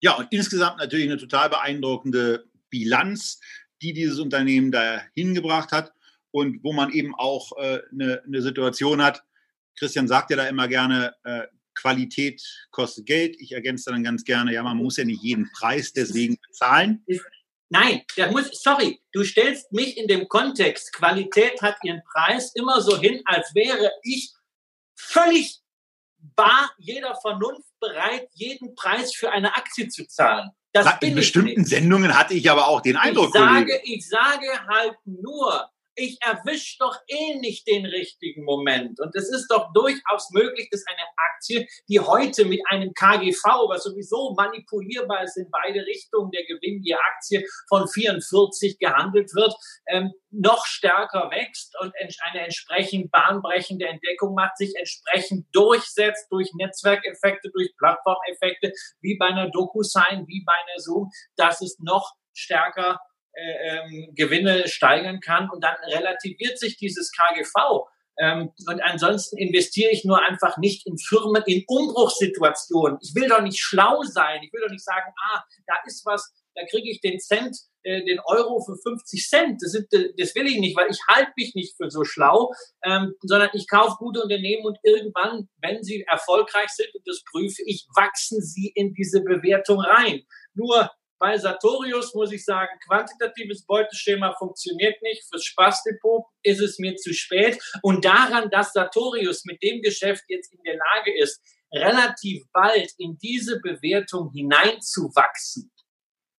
S2: Ja, und insgesamt natürlich eine total beeindruckende Bilanz, die dieses Unternehmen da hingebracht hat und wo man eben auch äh, eine, eine Situation hat. Christian sagt ja da immer gerne, äh, Qualität kostet Geld. Ich ergänze dann ganz gerne, ja, man muss ja nicht jeden Preis deswegen bezahlen.
S3: Nein, der muss, sorry, du stellst mich in dem Kontext, Qualität hat ihren Preis immer so hin, als wäre ich völlig bar jeder Vernunft bereit, jeden Preis für eine Aktie zu zahlen.
S2: Das in bestimmten Sendungen hatte ich aber auch den Eindruck.
S3: Ich sage, ich sage halt nur, ich erwische doch eh nicht den richtigen Moment. Und es ist doch durchaus möglich, dass eine Aktie, die heute mit einem KGV, was sowieso manipulierbar ist in beide Richtungen, der Gewinn die Aktie von 44 gehandelt wird, ähm, noch stärker wächst und eine entsprechend bahnbrechende Entdeckung macht, sich entsprechend durchsetzt durch Netzwerkeffekte, durch Plattformeffekte, wie bei einer DocuSign, wie bei einer Zoom, dass es noch stärker äh, ähm, Gewinne steigern kann und dann relativiert sich dieses KGV. Ähm, und ansonsten investiere ich nur einfach nicht in Firmen, in Umbruchssituationen. Ich will doch nicht schlau sein. Ich will doch nicht sagen, ah, da ist was, da kriege ich den Cent, äh, den Euro für 50 Cent. Das, sind, das will ich nicht, weil ich halte mich nicht für so schlau, ähm, sondern ich kaufe gute Unternehmen und irgendwann, wenn sie erfolgreich sind, und das prüfe ich, wachsen sie in diese Bewertung rein. Nur bei Sartorius muss ich sagen, quantitatives Beuteschema funktioniert nicht. Fürs Spaßdepot ist es mir zu spät. Und daran, dass Sartorius mit dem Geschäft jetzt in der Lage ist, relativ bald in diese Bewertung hineinzuwachsen,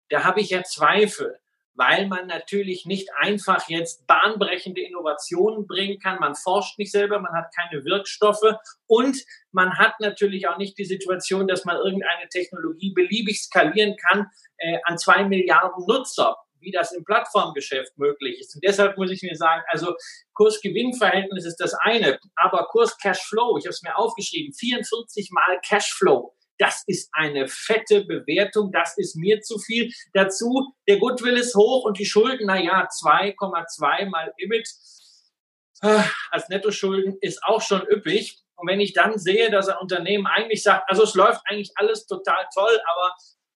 S3: da habe ich ja Zweifel weil man natürlich nicht einfach jetzt bahnbrechende Innovationen bringen kann. Man forscht nicht selber, man hat keine Wirkstoffe und man hat natürlich auch nicht die Situation, dass man irgendeine Technologie beliebig skalieren kann äh, an zwei Milliarden Nutzer wie das im Plattformgeschäft möglich ist. Und deshalb muss ich mir sagen, also Kurs-Gewinn-Verhältnis ist das eine, aber Kurs-Cashflow, ich habe es mir aufgeschrieben, 44 mal Cashflow das ist eine fette Bewertung, das ist mir zu viel. Dazu, der Goodwill ist hoch und die Schulden, na ja, 2,2 mal EBIT äh, als Nettoschulden ist auch schon üppig. Und wenn ich dann sehe, dass ein Unternehmen eigentlich sagt, also es läuft eigentlich alles total toll, aber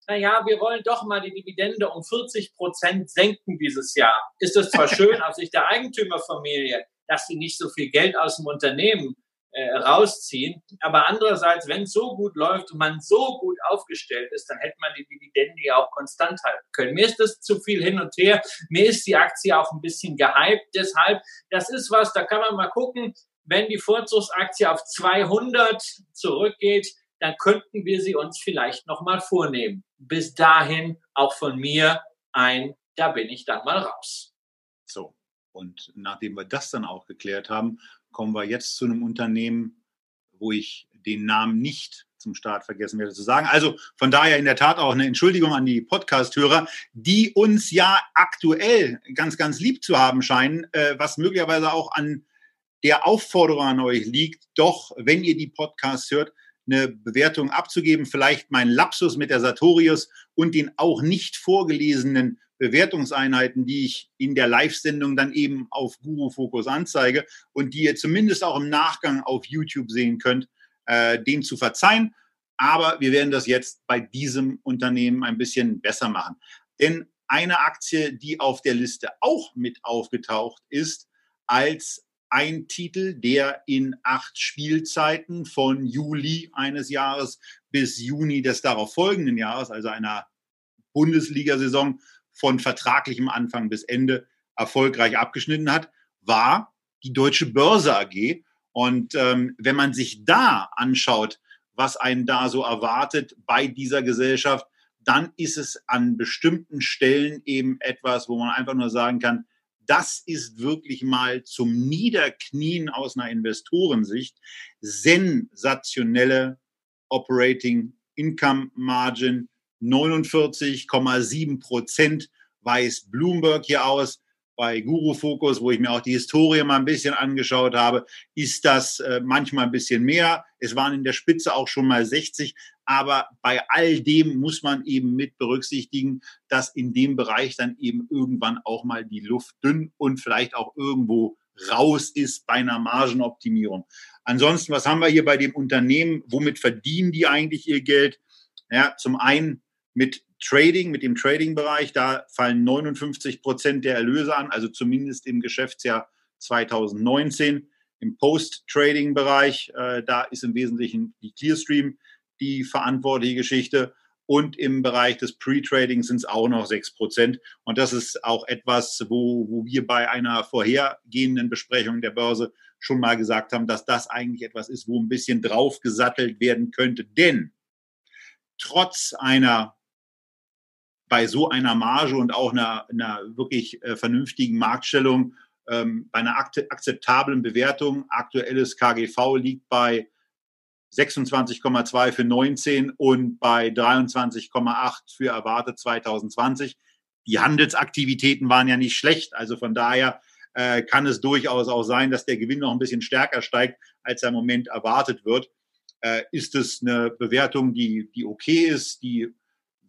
S3: naja, wir wollen doch mal die Dividende um 40 Prozent senken dieses Jahr. Ist das zwar [laughs] schön aus Sicht der Eigentümerfamilie, dass sie nicht so viel Geld aus dem Unternehmen äh, rausziehen. Aber andererseits, wenn es so gut läuft und man so gut aufgestellt ist, dann hätte man die Dividende ja auch konstant halten können. Mir ist das zu viel hin und her. Mir ist die Aktie auch ein bisschen gehypt. Deshalb, das ist was, da kann man mal gucken, wenn die Vorzugsaktie auf 200 zurückgeht, dann könnten wir sie uns vielleicht nochmal vornehmen. Bis dahin auch von mir ein, da bin ich dann mal raus.
S2: So. Und nachdem wir das dann auch geklärt haben, kommen wir jetzt zu einem Unternehmen, wo ich den Namen nicht zum Start vergessen werde zu sagen. Also von daher in der Tat auch eine Entschuldigung an die Podcast-Hörer, die uns ja aktuell ganz, ganz lieb zu haben scheinen, äh, was möglicherweise auch an der Aufforderung an euch liegt, doch, wenn ihr die Podcasts hört, eine Bewertung abzugeben. Vielleicht mein Lapsus mit der Sartorius und den auch nicht vorgelesenen Bewertungseinheiten, die ich in der Live-Sendung dann eben auf Guru Focus anzeige und die ihr zumindest auch im Nachgang auf YouTube sehen könnt, äh, den zu verzeihen. Aber wir werden das jetzt bei diesem Unternehmen ein bisschen besser machen. Denn eine Aktie, die auf der Liste auch mit aufgetaucht ist, als ein Titel, der in acht Spielzeiten von Juli eines Jahres bis Juni des darauf folgenden Jahres, also einer Bundesliga-Saison, von vertraglichem Anfang bis Ende erfolgreich abgeschnitten hat, war die Deutsche Börse AG. Und ähm, wenn man sich da anschaut, was einen da so erwartet bei dieser Gesellschaft, dann ist es an bestimmten Stellen eben etwas, wo man einfach nur sagen kann, das ist wirklich mal zum Niederknien aus einer Investorensicht sensationelle Operating Income Margin, 49,7 Prozent weist Bloomberg hier aus. Bei Guru Focus, wo ich mir auch die Historie mal ein bisschen angeschaut habe, ist das äh, manchmal ein bisschen mehr. Es waren in der Spitze auch schon mal 60. Aber bei all dem muss man eben mit berücksichtigen, dass in dem Bereich dann eben irgendwann auch mal die Luft dünn und vielleicht auch irgendwo raus ist bei einer Margenoptimierung. Ansonsten, was haben wir hier bei dem Unternehmen? Womit verdienen die eigentlich ihr Geld? Ja, zum einen mit Trading, mit dem Trading-Bereich, da fallen 59 Prozent der Erlöse an, also zumindest im Geschäftsjahr 2019. Im Post-Trading-Bereich, äh, da ist im Wesentlichen die Clearstream die verantwortliche Geschichte. Und im Bereich des Pre-Trading sind es auch noch 6 Prozent. Und das ist auch etwas, wo, wo wir bei einer vorhergehenden Besprechung der Börse schon mal gesagt haben, dass das eigentlich etwas ist, wo ein bisschen draufgesattelt werden könnte. Denn trotz einer bei so einer Marge und auch einer, einer wirklich äh, vernünftigen Marktstellung ähm, bei einer akzeptablen Bewertung. Aktuelles KGV liegt bei 26,2 für 19 und bei 23,8 für erwartet 2020. Die Handelsaktivitäten waren ja nicht schlecht, also von daher äh, kann es durchaus auch sein, dass der Gewinn noch ein bisschen stärker steigt, als er im Moment erwartet wird. Äh, ist es eine Bewertung, die, die okay ist, die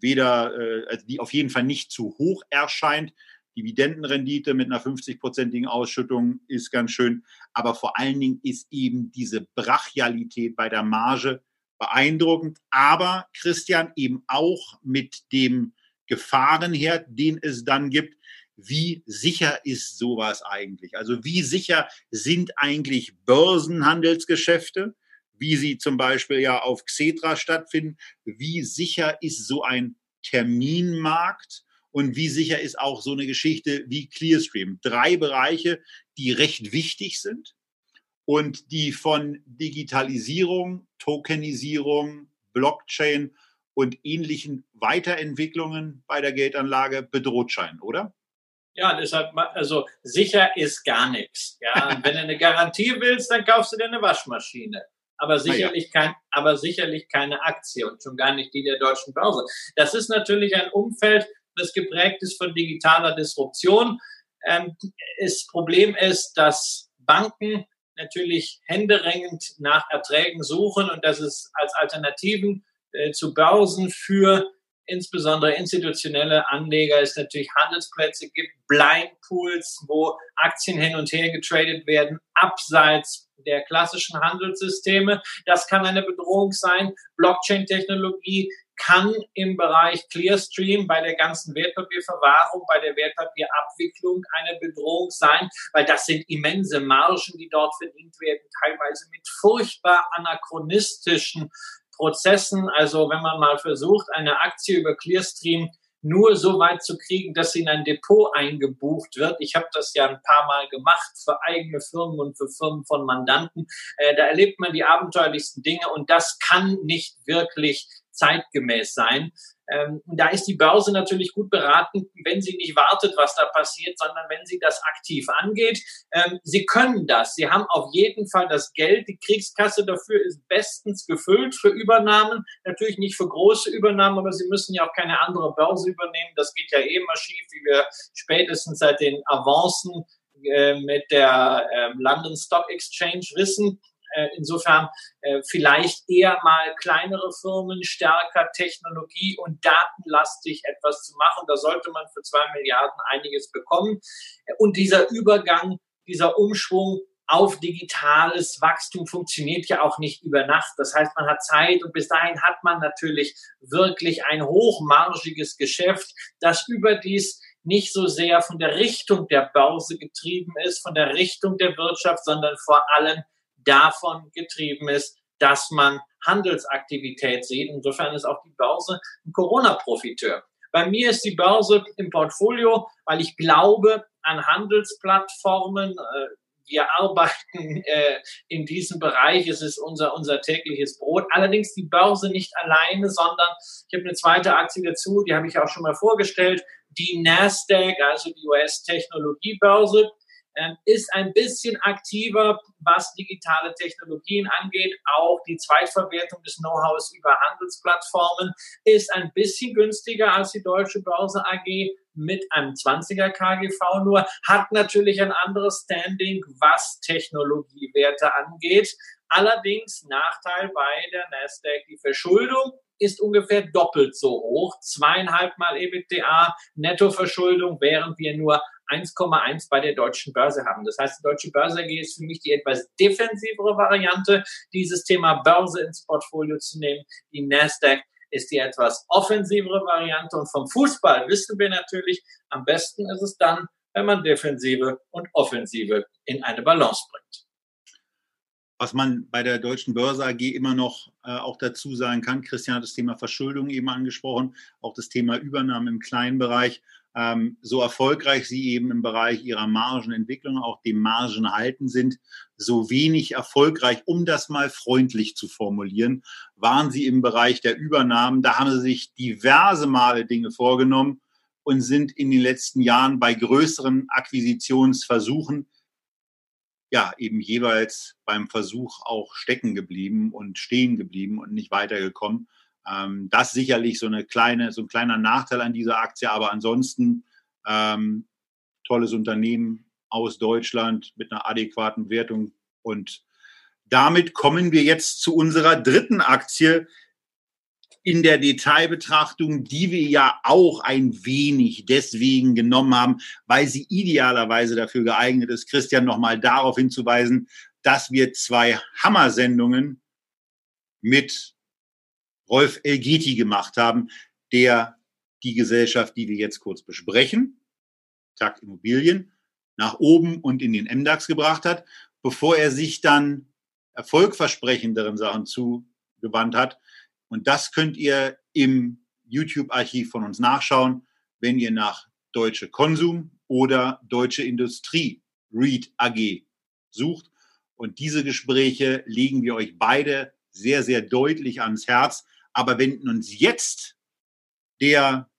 S2: weder, äh, also die auf jeden Fall nicht zu hoch erscheint. Dividendenrendite mit einer 50-prozentigen Ausschüttung ist ganz schön. Aber vor allen Dingen ist eben diese Brachialität bei der Marge beeindruckend. Aber Christian eben auch mit dem Gefahrenherd, den es dann gibt. Wie sicher ist sowas eigentlich? Also wie sicher sind eigentlich Börsenhandelsgeschäfte? Wie sie zum Beispiel ja auf Xetra stattfinden. Wie sicher ist so ein Terminmarkt? Und wie sicher ist auch so eine Geschichte wie Clearstream? Drei Bereiche, die recht wichtig sind und die von Digitalisierung, Tokenisierung, Blockchain und ähnlichen Weiterentwicklungen bei der Geldanlage bedroht scheinen, oder?
S3: Ja, deshalb, also sicher ist gar nichts. Ja, [laughs] wenn du eine Garantie willst, dann kaufst du dir eine Waschmaschine. Aber sicherlich, ja. kein, aber sicherlich keine Aktie und schon gar nicht die der deutschen Börse. Das ist natürlich ein Umfeld, das geprägt ist von digitaler Disruption. Ähm, das Problem ist, dass Banken natürlich händeringend nach Erträgen suchen und dass es als Alternativen äh, zu Börsen für insbesondere institutionelle Anleger es natürlich Handelsplätze gibt, Blind Pools, wo Aktien hin und her getradet werden, abseits der klassischen Handelssysteme. Das kann eine Bedrohung sein. Blockchain-Technologie kann im Bereich Clearstream bei der ganzen Wertpapierverwahrung, bei der Wertpapierabwicklung eine Bedrohung sein, weil das sind immense Margen, die dort verdient werden, teilweise mit furchtbar anachronistischen Prozessen. Also wenn man mal versucht, eine Aktie über Clearstream nur so weit zu kriegen, dass sie in ein Depot eingebucht wird. Ich habe das ja ein paar Mal gemacht für eigene Firmen und für Firmen von Mandanten. Äh, da erlebt man die abenteuerlichsten Dinge und das kann nicht wirklich zeitgemäß sein. Ähm, da ist die Börse natürlich gut beraten, wenn sie nicht wartet, was da passiert, sondern wenn sie das aktiv angeht. Ähm, sie können das. Sie haben auf jeden Fall das Geld. Die Kriegskasse dafür ist bestens gefüllt für Übernahmen. Natürlich nicht für große Übernahmen, aber sie müssen ja auch keine andere Börse übernehmen. Das geht ja eh immer schief, wie wir spätestens seit den Avancen äh, mit der äh, London Stock Exchange wissen. Äh, insofern äh, vielleicht eher mal kleinere Firmen stärker technologie- und datenlastig etwas zu machen. Da sollte man für zwei Milliarden einiges bekommen. Und dieser Übergang, dieser Umschwung auf digitales Wachstum funktioniert ja auch nicht über Nacht. Das heißt, man hat Zeit und bis dahin hat man natürlich wirklich ein hochmargiges Geschäft, das überdies nicht so sehr von der Richtung der Börse getrieben ist, von der Richtung der Wirtschaft, sondern vor allem davon getrieben ist, dass man Handelsaktivität sieht. Insofern ist auch die Börse ein Corona-Profiteur. Bei mir ist die Börse im Portfolio, weil ich glaube an Handelsplattformen. Äh, wir arbeiten äh, in diesem Bereich. Es ist unser, unser tägliches Brot. Allerdings die Börse nicht alleine, sondern ich habe eine zweite Aktie dazu, die habe ich auch schon mal vorgestellt. Die Nasdaq, also die US-Technologiebörse, ist ein bisschen aktiver, was digitale Technologien angeht. Auch die Zweitverwertung des Know-hows über Handelsplattformen ist ein bisschen günstiger als die Deutsche Börse AG mit einem 20er KGV nur, hat natürlich ein anderes Standing, was Technologiewerte angeht. Allerdings Nachteil bei der Nasdaq, die Verschuldung ist ungefähr doppelt so hoch, zweieinhalb Mal EBITDA Nettoverschuldung, während wir nur 1,1 bei der deutschen Börse haben. Das heißt, die deutsche Börse AG ist für mich die etwas defensivere Variante, dieses Thema Börse ins Portfolio zu nehmen. Die Nasdaq ist die etwas offensivere Variante. Und vom Fußball wissen wir natürlich, am besten ist es dann, wenn man Defensive und Offensive in eine Balance bringt.
S2: Was man bei der Deutschen Börse AG immer noch äh, auch dazu sagen kann, Christian hat das Thema Verschuldung eben angesprochen, auch das Thema Übernahme im kleinen Bereich ähm, so erfolgreich sie eben im Bereich ihrer Margenentwicklung, auch dem Margenhalten sind, so wenig erfolgreich, um das mal freundlich zu formulieren, waren sie im Bereich der Übernahmen. Da haben sie sich diverse Male Dinge vorgenommen und sind in den letzten Jahren bei größeren Akquisitionsversuchen ja eben jeweils beim Versuch auch stecken geblieben und stehen geblieben und nicht weitergekommen. Ähm, das sicherlich so eine kleine, so ein kleiner Nachteil an dieser Aktie, aber ansonsten ähm, tolles Unternehmen aus Deutschland mit einer adäquaten Wertung. Und damit kommen wir jetzt zu unserer dritten Aktie in der Detailbetrachtung, die wir ja auch ein wenig deswegen genommen haben, weil sie idealerweise dafür geeignet ist, Christian nochmal darauf hinzuweisen, dass wir zwei Hammersendungen mit Rolf Elgeti gemacht haben, der die Gesellschaft, die wir jetzt kurz besprechen, Takt Immobilien, nach oben und in den MDAX gebracht hat, bevor er sich dann erfolgversprechenderen Sachen zugewandt hat. Und das könnt ihr im YouTube-Archiv von uns nachschauen, wenn ihr nach Deutsche Konsum oder Deutsche Industrie Read AG sucht. Und diese Gespräche legen wir euch beide sehr, sehr deutlich ans Herz, aber wenden uns jetzt der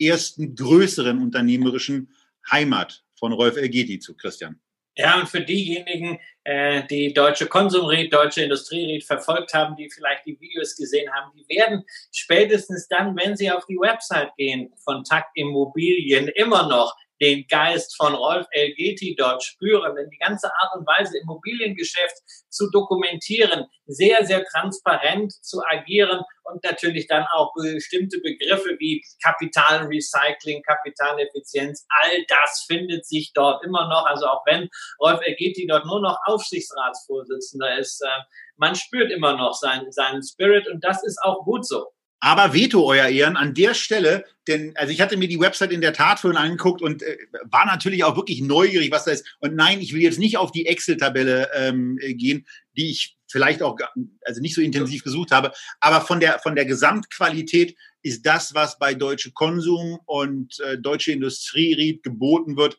S2: ersten größeren unternehmerischen Heimat von Rolf Elgeti zu, Christian.
S3: Ja, und für diejenigen, äh, die Deutsche Konsumried, Deutsche Industrieried verfolgt haben, die vielleicht die Videos gesehen haben, die werden spätestens dann, wenn sie auf die Website gehen von Takt Immobilien, immer noch den Geist von Rolf Elgeti dort spüren. Denn die ganze Art und Weise, Immobiliengeschäft zu dokumentieren, sehr, sehr transparent zu agieren und natürlich dann auch bestimmte Begriffe wie Kapitalrecycling, Kapitaleffizienz, all das findet sich dort immer noch. Also auch wenn Rolf Elgeti dort nur noch Aufsichtsratsvorsitzender ist, äh, man spürt immer noch seinen, seinen Spirit und das ist auch gut so.
S2: Aber Veto, euer Ehren, an der Stelle, denn also ich hatte mir die Website in der Tat vorhin angeguckt und äh, war natürlich auch wirklich neugierig, was da ist. Und nein, ich will jetzt nicht auf die Excel-Tabelle ähm, gehen, die ich vielleicht auch also nicht so intensiv gesucht habe. Aber von der von der Gesamtqualität ist das, was bei Deutsche Konsum und äh, Deutsche Industrierieb geboten wird,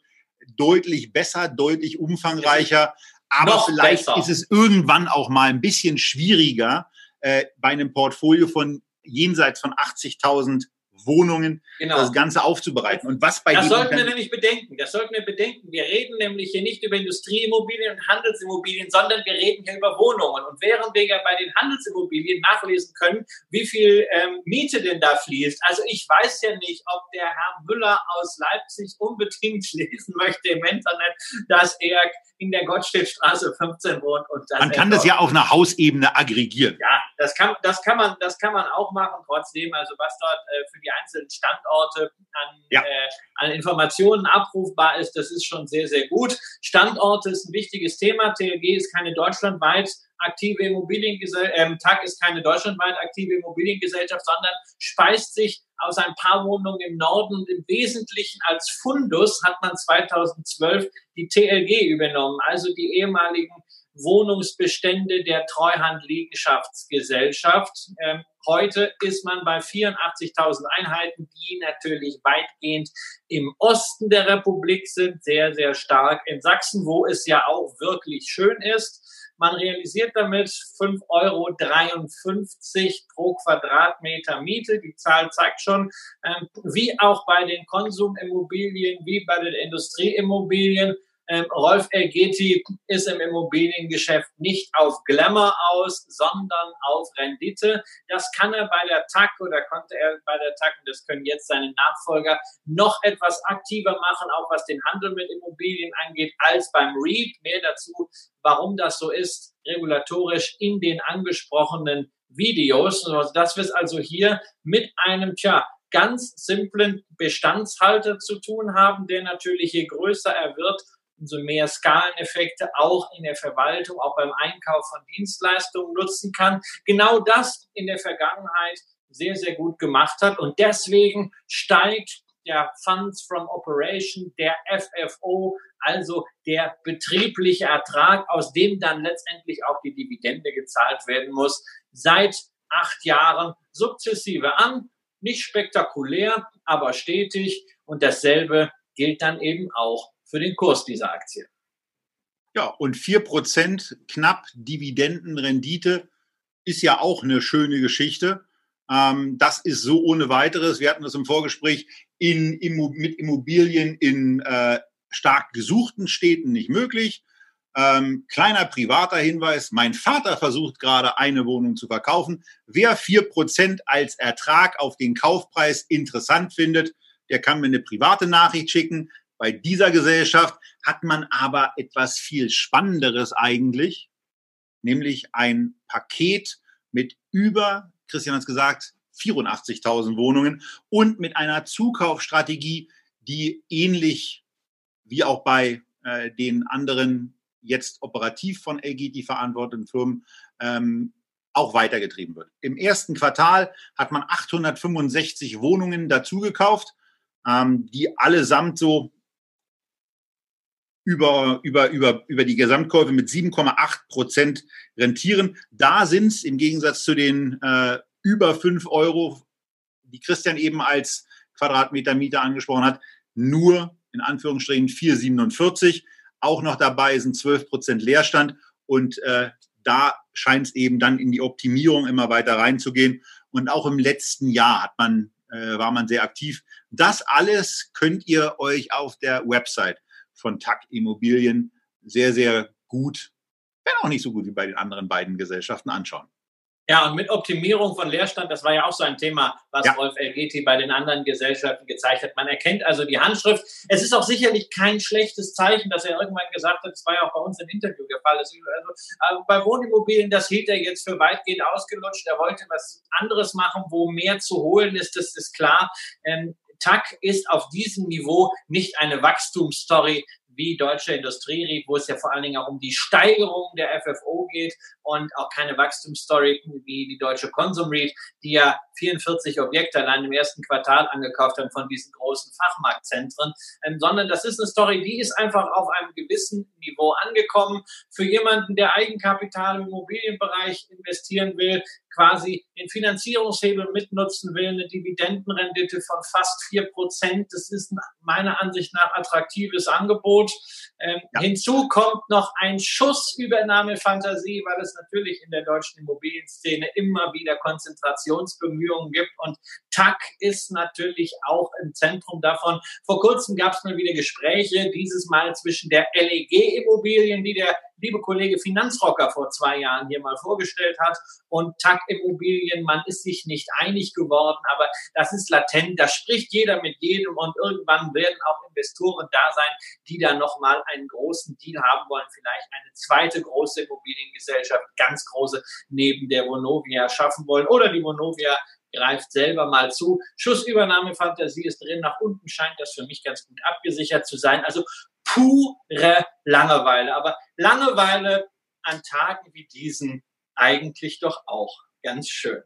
S2: deutlich besser, deutlich umfangreicher. Aber Noch vielleicht besser. ist es irgendwann auch mal ein bisschen schwieriger, äh, bei einem Portfolio von jenseits von 80.000 Wohnungen genau. das Ganze aufzubereiten. Und was bei
S3: Das sollten wir nämlich bedenken. Das sollten wir bedenken. Wir reden nämlich hier nicht über Industrieimmobilien und Handelsimmobilien, sondern wir reden hier über Wohnungen. Und während wir ja bei den Handelsimmobilien nachlesen können, wie viel ähm, Miete denn da fließt. Also ich weiß ja nicht, ob der Herr Müller aus Leipzig unbedingt [laughs] lesen möchte im Internet, dass er in der Gottstedtstraße 15 wohnt. Und
S2: man kann das ja auf einer Hausebene aggregieren.
S3: Ja, das kann, das kann man, das kann man auch machen. Trotzdem, also was dort äh, für die einzelnen Standorte an, ja. äh, an Informationen abrufbar ist, das ist schon sehr, sehr gut. Standorte ist ein wichtiges Thema. TLG ist keine deutschlandweit aktive Immobiliengesellschaft, ähm, TAG ist keine deutschlandweit aktive Immobiliengesellschaft, sondern speist sich aus ein paar Wohnungen im Norden. Im Wesentlichen als Fundus hat man 2012 die TLG übernommen, also die ehemaligen Wohnungsbestände der Treuhand-Liegenschaftsgesellschaft. Ähm, heute ist man bei 84.000 Einheiten, die natürlich weitgehend im Osten der Republik sind, sehr, sehr stark in Sachsen, wo es ja auch wirklich schön ist. Man realisiert damit 5,53 Euro pro Quadratmeter Miete. Die Zahl zeigt schon, ähm, wie auch bei den Konsumimmobilien, wie bei den Industrieimmobilien, ähm, Rolf Elgeti ist im Immobiliengeschäft nicht auf Glamour aus, sondern auf Rendite. Das kann er bei der TAC oder konnte er bei der TAC, und das können jetzt seine Nachfolger, noch etwas aktiver machen, auch was den Handel mit Immobilien angeht, als beim REIT. Mehr dazu, warum das so ist, regulatorisch in den angesprochenen Videos. Also das wird also hier mit einem, tja, ganz simplen Bestandshalter zu tun haben, der natürlich je größer er wird, umso mehr Skaleneffekte auch in der Verwaltung, auch beim Einkauf von Dienstleistungen nutzen kann. Genau das in der Vergangenheit sehr, sehr gut gemacht hat. Und deswegen steigt der Funds from Operation, der FFO, also der betriebliche Ertrag, aus dem dann letztendlich auch die Dividende gezahlt werden muss, seit acht Jahren sukzessive an. Nicht spektakulär, aber stetig. Und dasselbe gilt dann eben auch für den Kurs dieser Aktie.
S2: Ja, und 4% knapp Dividendenrendite ist ja auch eine schöne Geschichte. Ähm, das ist so ohne weiteres. Wir hatten das im Vorgespräch in, mit Immobilien in äh, stark gesuchten Städten nicht möglich. Ähm, kleiner privater Hinweis, mein Vater versucht gerade eine Wohnung zu verkaufen. Wer 4% als Ertrag auf den Kaufpreis interessant findet, der kann mir eine private Nachricht schicken. Bei dieser Gesellschaft hat man aber etwas viel Spannenderes eigentlich, nämlich ein Paket mit über, Christian hat es gesagt, 84.000 Wohnungen und mit einer Zukaufstrategie, die ähnlich wie auch bei äh, den anderen jetzt operativ von LGT verantworteten Firmen ähm, auch weitergetrieben wird. Im ersten Quartal hat man 865 Wohnungen dazugekauft, ähm, die allesamt so über, über, über, über die Gesamtkäufe mit 7,8 Prozent rentieren. Da sind es im Gegensatz zu den äh, über 5 Euro, die Christian eben als Quadratmeter Miete angesprochen hat, nur in Anführungsstrichen 4,47. auch noch dabei, sind 12 Prozent Leerstand und äh, da scheint es eben dann in die Optimierung immer weiter reinzugehen. Und auch im letzten Jahr hat man, äh, war man sehr aktiv. Das alles könnt ihr euch auf der Website von TAC Immobilien sehr, sehr gut, wenn auch nicht so gut wie bei den anderen beiden Gesellschaften anschauen.
S3: Ja, und mit Optimierung von Leerstand, das war ja auch so ein Thema, was ja. Wolf LGT bei den anderen Gesellschaften gezeigt hat. Man erkennt also die Handschrift. Es ist auch sicherlich kein schlechtes Zeichen, dass er irgendwann gesagt hat, das war ja auch bei uns im Interview der Fall. Also, also bei Wohnimmobilien, das hielt er jetzt für weitgehend ausgelutscht. Er wollte was anderes machen, wo mehr zu holen ist, das ist klar. Ähm, TAC ist auf diesem Niveau nicht eine Wachstumsstory, wie Deutsche Industrierit, wo es ja vor allen Dingen auch um die Steigerung der FFO geht und auch keine Wachstumsstory wie die Deutsche Konsum REIT, die ja 44 Objekte allein im ersten Quartal angekauft haben von diesen großen Fachmarktzentren, ähm, sondern das ist eine Story, die ist einfach auf einem gewissen Niveau angekommen. Für jemanden, der Eigenkapital im Immobilienbereich investieren will, quasi den Finanzierungshebel mitnutzen will, eine Dividendenrendite von fast vier Prozent. Das ist meiner Ansicht nach attraktives Angebot. Ähm, ja. Hinzu kommt noch ein Schuss Übernahmefantasie, weil es natürlich in der deutschen Immobilienszene immer wieder Konzentrationsbemühungen gibt und TAC ist natürlich auch im Zentrum davon. Vor kurzem gab es mal wieder Gespräche, dieses Mal zwischen der LEG Immobilien, die der liebe Kollege Finanzrocker vor zwei Jahren hier mal vorgestellt hat und TAC Immobilien, man ist sich nicht einig geworden, aber das ist latent, da spricht jeder mit jedem und irgendwann werden auch Investoren da sein, die dann nochmal einen großen Deal haben wollen, vielleicht eine zweite große Immobiliengesellschaft, ganz große neben der Vonovia schaffen wollen oder die Vonovia greift selber mal zu. Schussübernahmefantasie ist drin. Nach unten scheint das für mich ganz gut abgesichert zu sein. Also pure Langeweile. Aber Langeweile an Tagen wie diesen eigentlich doch auch ganz schön.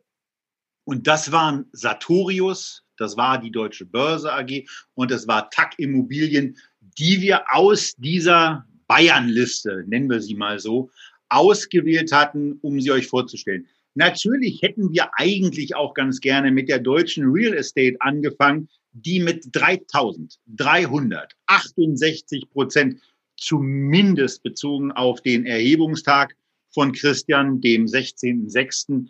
S2: Und das waren Sartorius, das war die Deutsche Börse AG und das war TAC Immobilien, die wir aus dieser Bayernliste, nennen wir sie mal so, ausgewählt hatten, um sie euch vorzustellen. Natürlich hätten wir eigentlich auch ganz gerne mit der deutschen Real Estate angefangen, die mit 3368 Prozent zumindest bezogen auf den Erhebungstag von Christian, dem 16.06.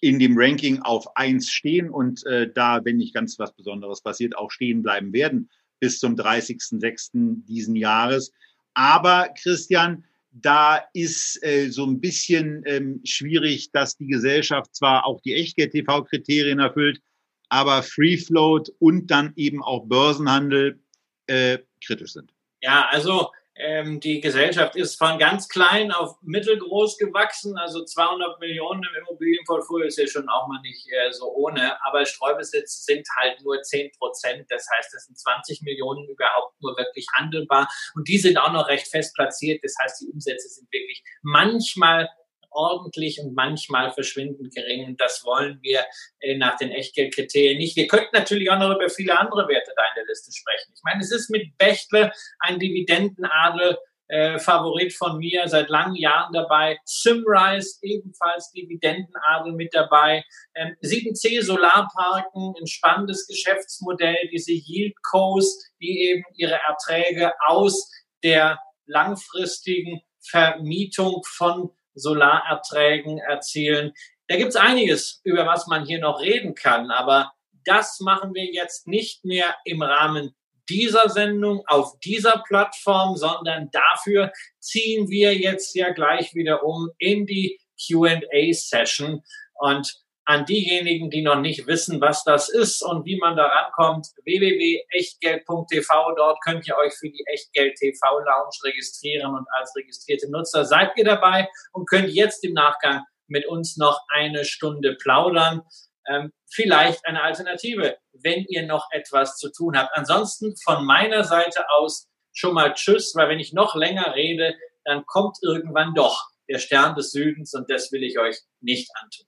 S2: in dem Ranking auf eins stehen und äh, da, wenn nicht ganz was Besonderes passiert, auch stehen bleiben werden bis zum 30.06. diesen Jahres. Aber Christian, da ist äh, so ein bisschen ähm, schwierig, dass die Gesellschaft zwar auch die Echtgeld-TV-Kriterien erfüllt, aber Free Float und dann eben auch Börsenhandel äh, kritisch sind.
S3: Ja, also ähm, die Gesellschaft ist von ganz klein auf mittelgroß gewachsen. Also 200 Millionen im Immobilienportfolio ist ja schon auch mal nicht äh, so ohne. Aber Streubesitz sind halt nur 10 Prozent. Das heißt, das sind 20 Millionen überhaupt nur wirklich handelbar. Und die sind auch noch recht fest platziert. Das heißt, die Umsätze sind wirklich manchmal ordentlich und manchmal verschwindend gering. Das wollen wir äh, nach den Echtgeldkriterien nicht. Wir könnten natürlich auch noch über viele andere Werte da in der Liste sprechen. Ich meine, es ist mit Bechtle ein Dividendenadel, äh, Favorit von mir, seit langen Jahren dabei. Simrise, ebenfalls Dividendenadel mit dabei. Ähm, 7C Solarparken, ein spannendes Geschäftsmodell, diese Yieldcos, die eben ihre Erträge aus der langfristigen Vermietung von Solarerträgen erzielen. Da gibt es einiges, über was man hier noch reden kann, aber das machen wir jetzt nicht mehr im Rahmen dieser Sendung auf dieser Plattform, sondern dafür ziehen wir jetzt ja gleich wieder um in die QA-Session. Und an diejenigen, die noch nicht wissen, was das ist und wie man da rankommt, www.echtgeld.tv. Dort könnt ihr euch für die Echtgeld TV Lounge registrieren und als registrierte Nutzer seid ihr dabei und könnt jetzt im Nachgang mit uns noch eine Stunde plaudern. Ähm, vielleicht eine Alternative, wenn ihr noch etwas zu tun habt. Ansonsten von meiner Seite aus schon mal Tschüss, weil wenn ich noch länger rede, dann kommt irgendwann doch der Stern des Südens und das will ich euch nicht antun.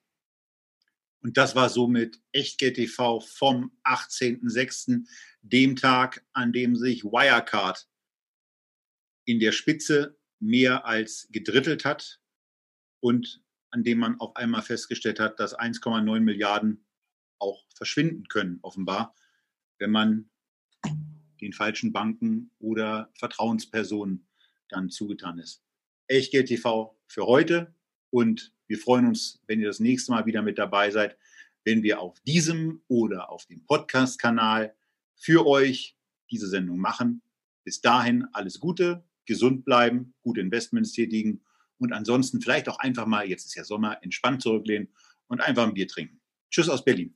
S2: Und das war somit Echtgeld TV vom 18.06., dem Tag, an dem sich Wirecard in der Spitze mehr als gedrittelt hat und an dem man auf einmal festgestellt hat, dass 1,9 Milliarden auch verschwinden können, offenbar, wenn man den falschen Banken oder Vertrauenspersonen dann zugetan ist. Echtgeld TV für heute und wir freuen uns, wenn ihr das nächste Mal wieder mit dabei seid, wenn wir auf diesem oder auf dem Podcast-Kanal für euch diese Sendung machen. Bis dahin alles Gute, gesund bleiben, gute Investments tätigen und ansonsten vielleicht auch einfach mal, jetzt ist ja Sommer, entspannt zurücklehnen und einfach ein Bier trinken. Tschüss aus Berlin.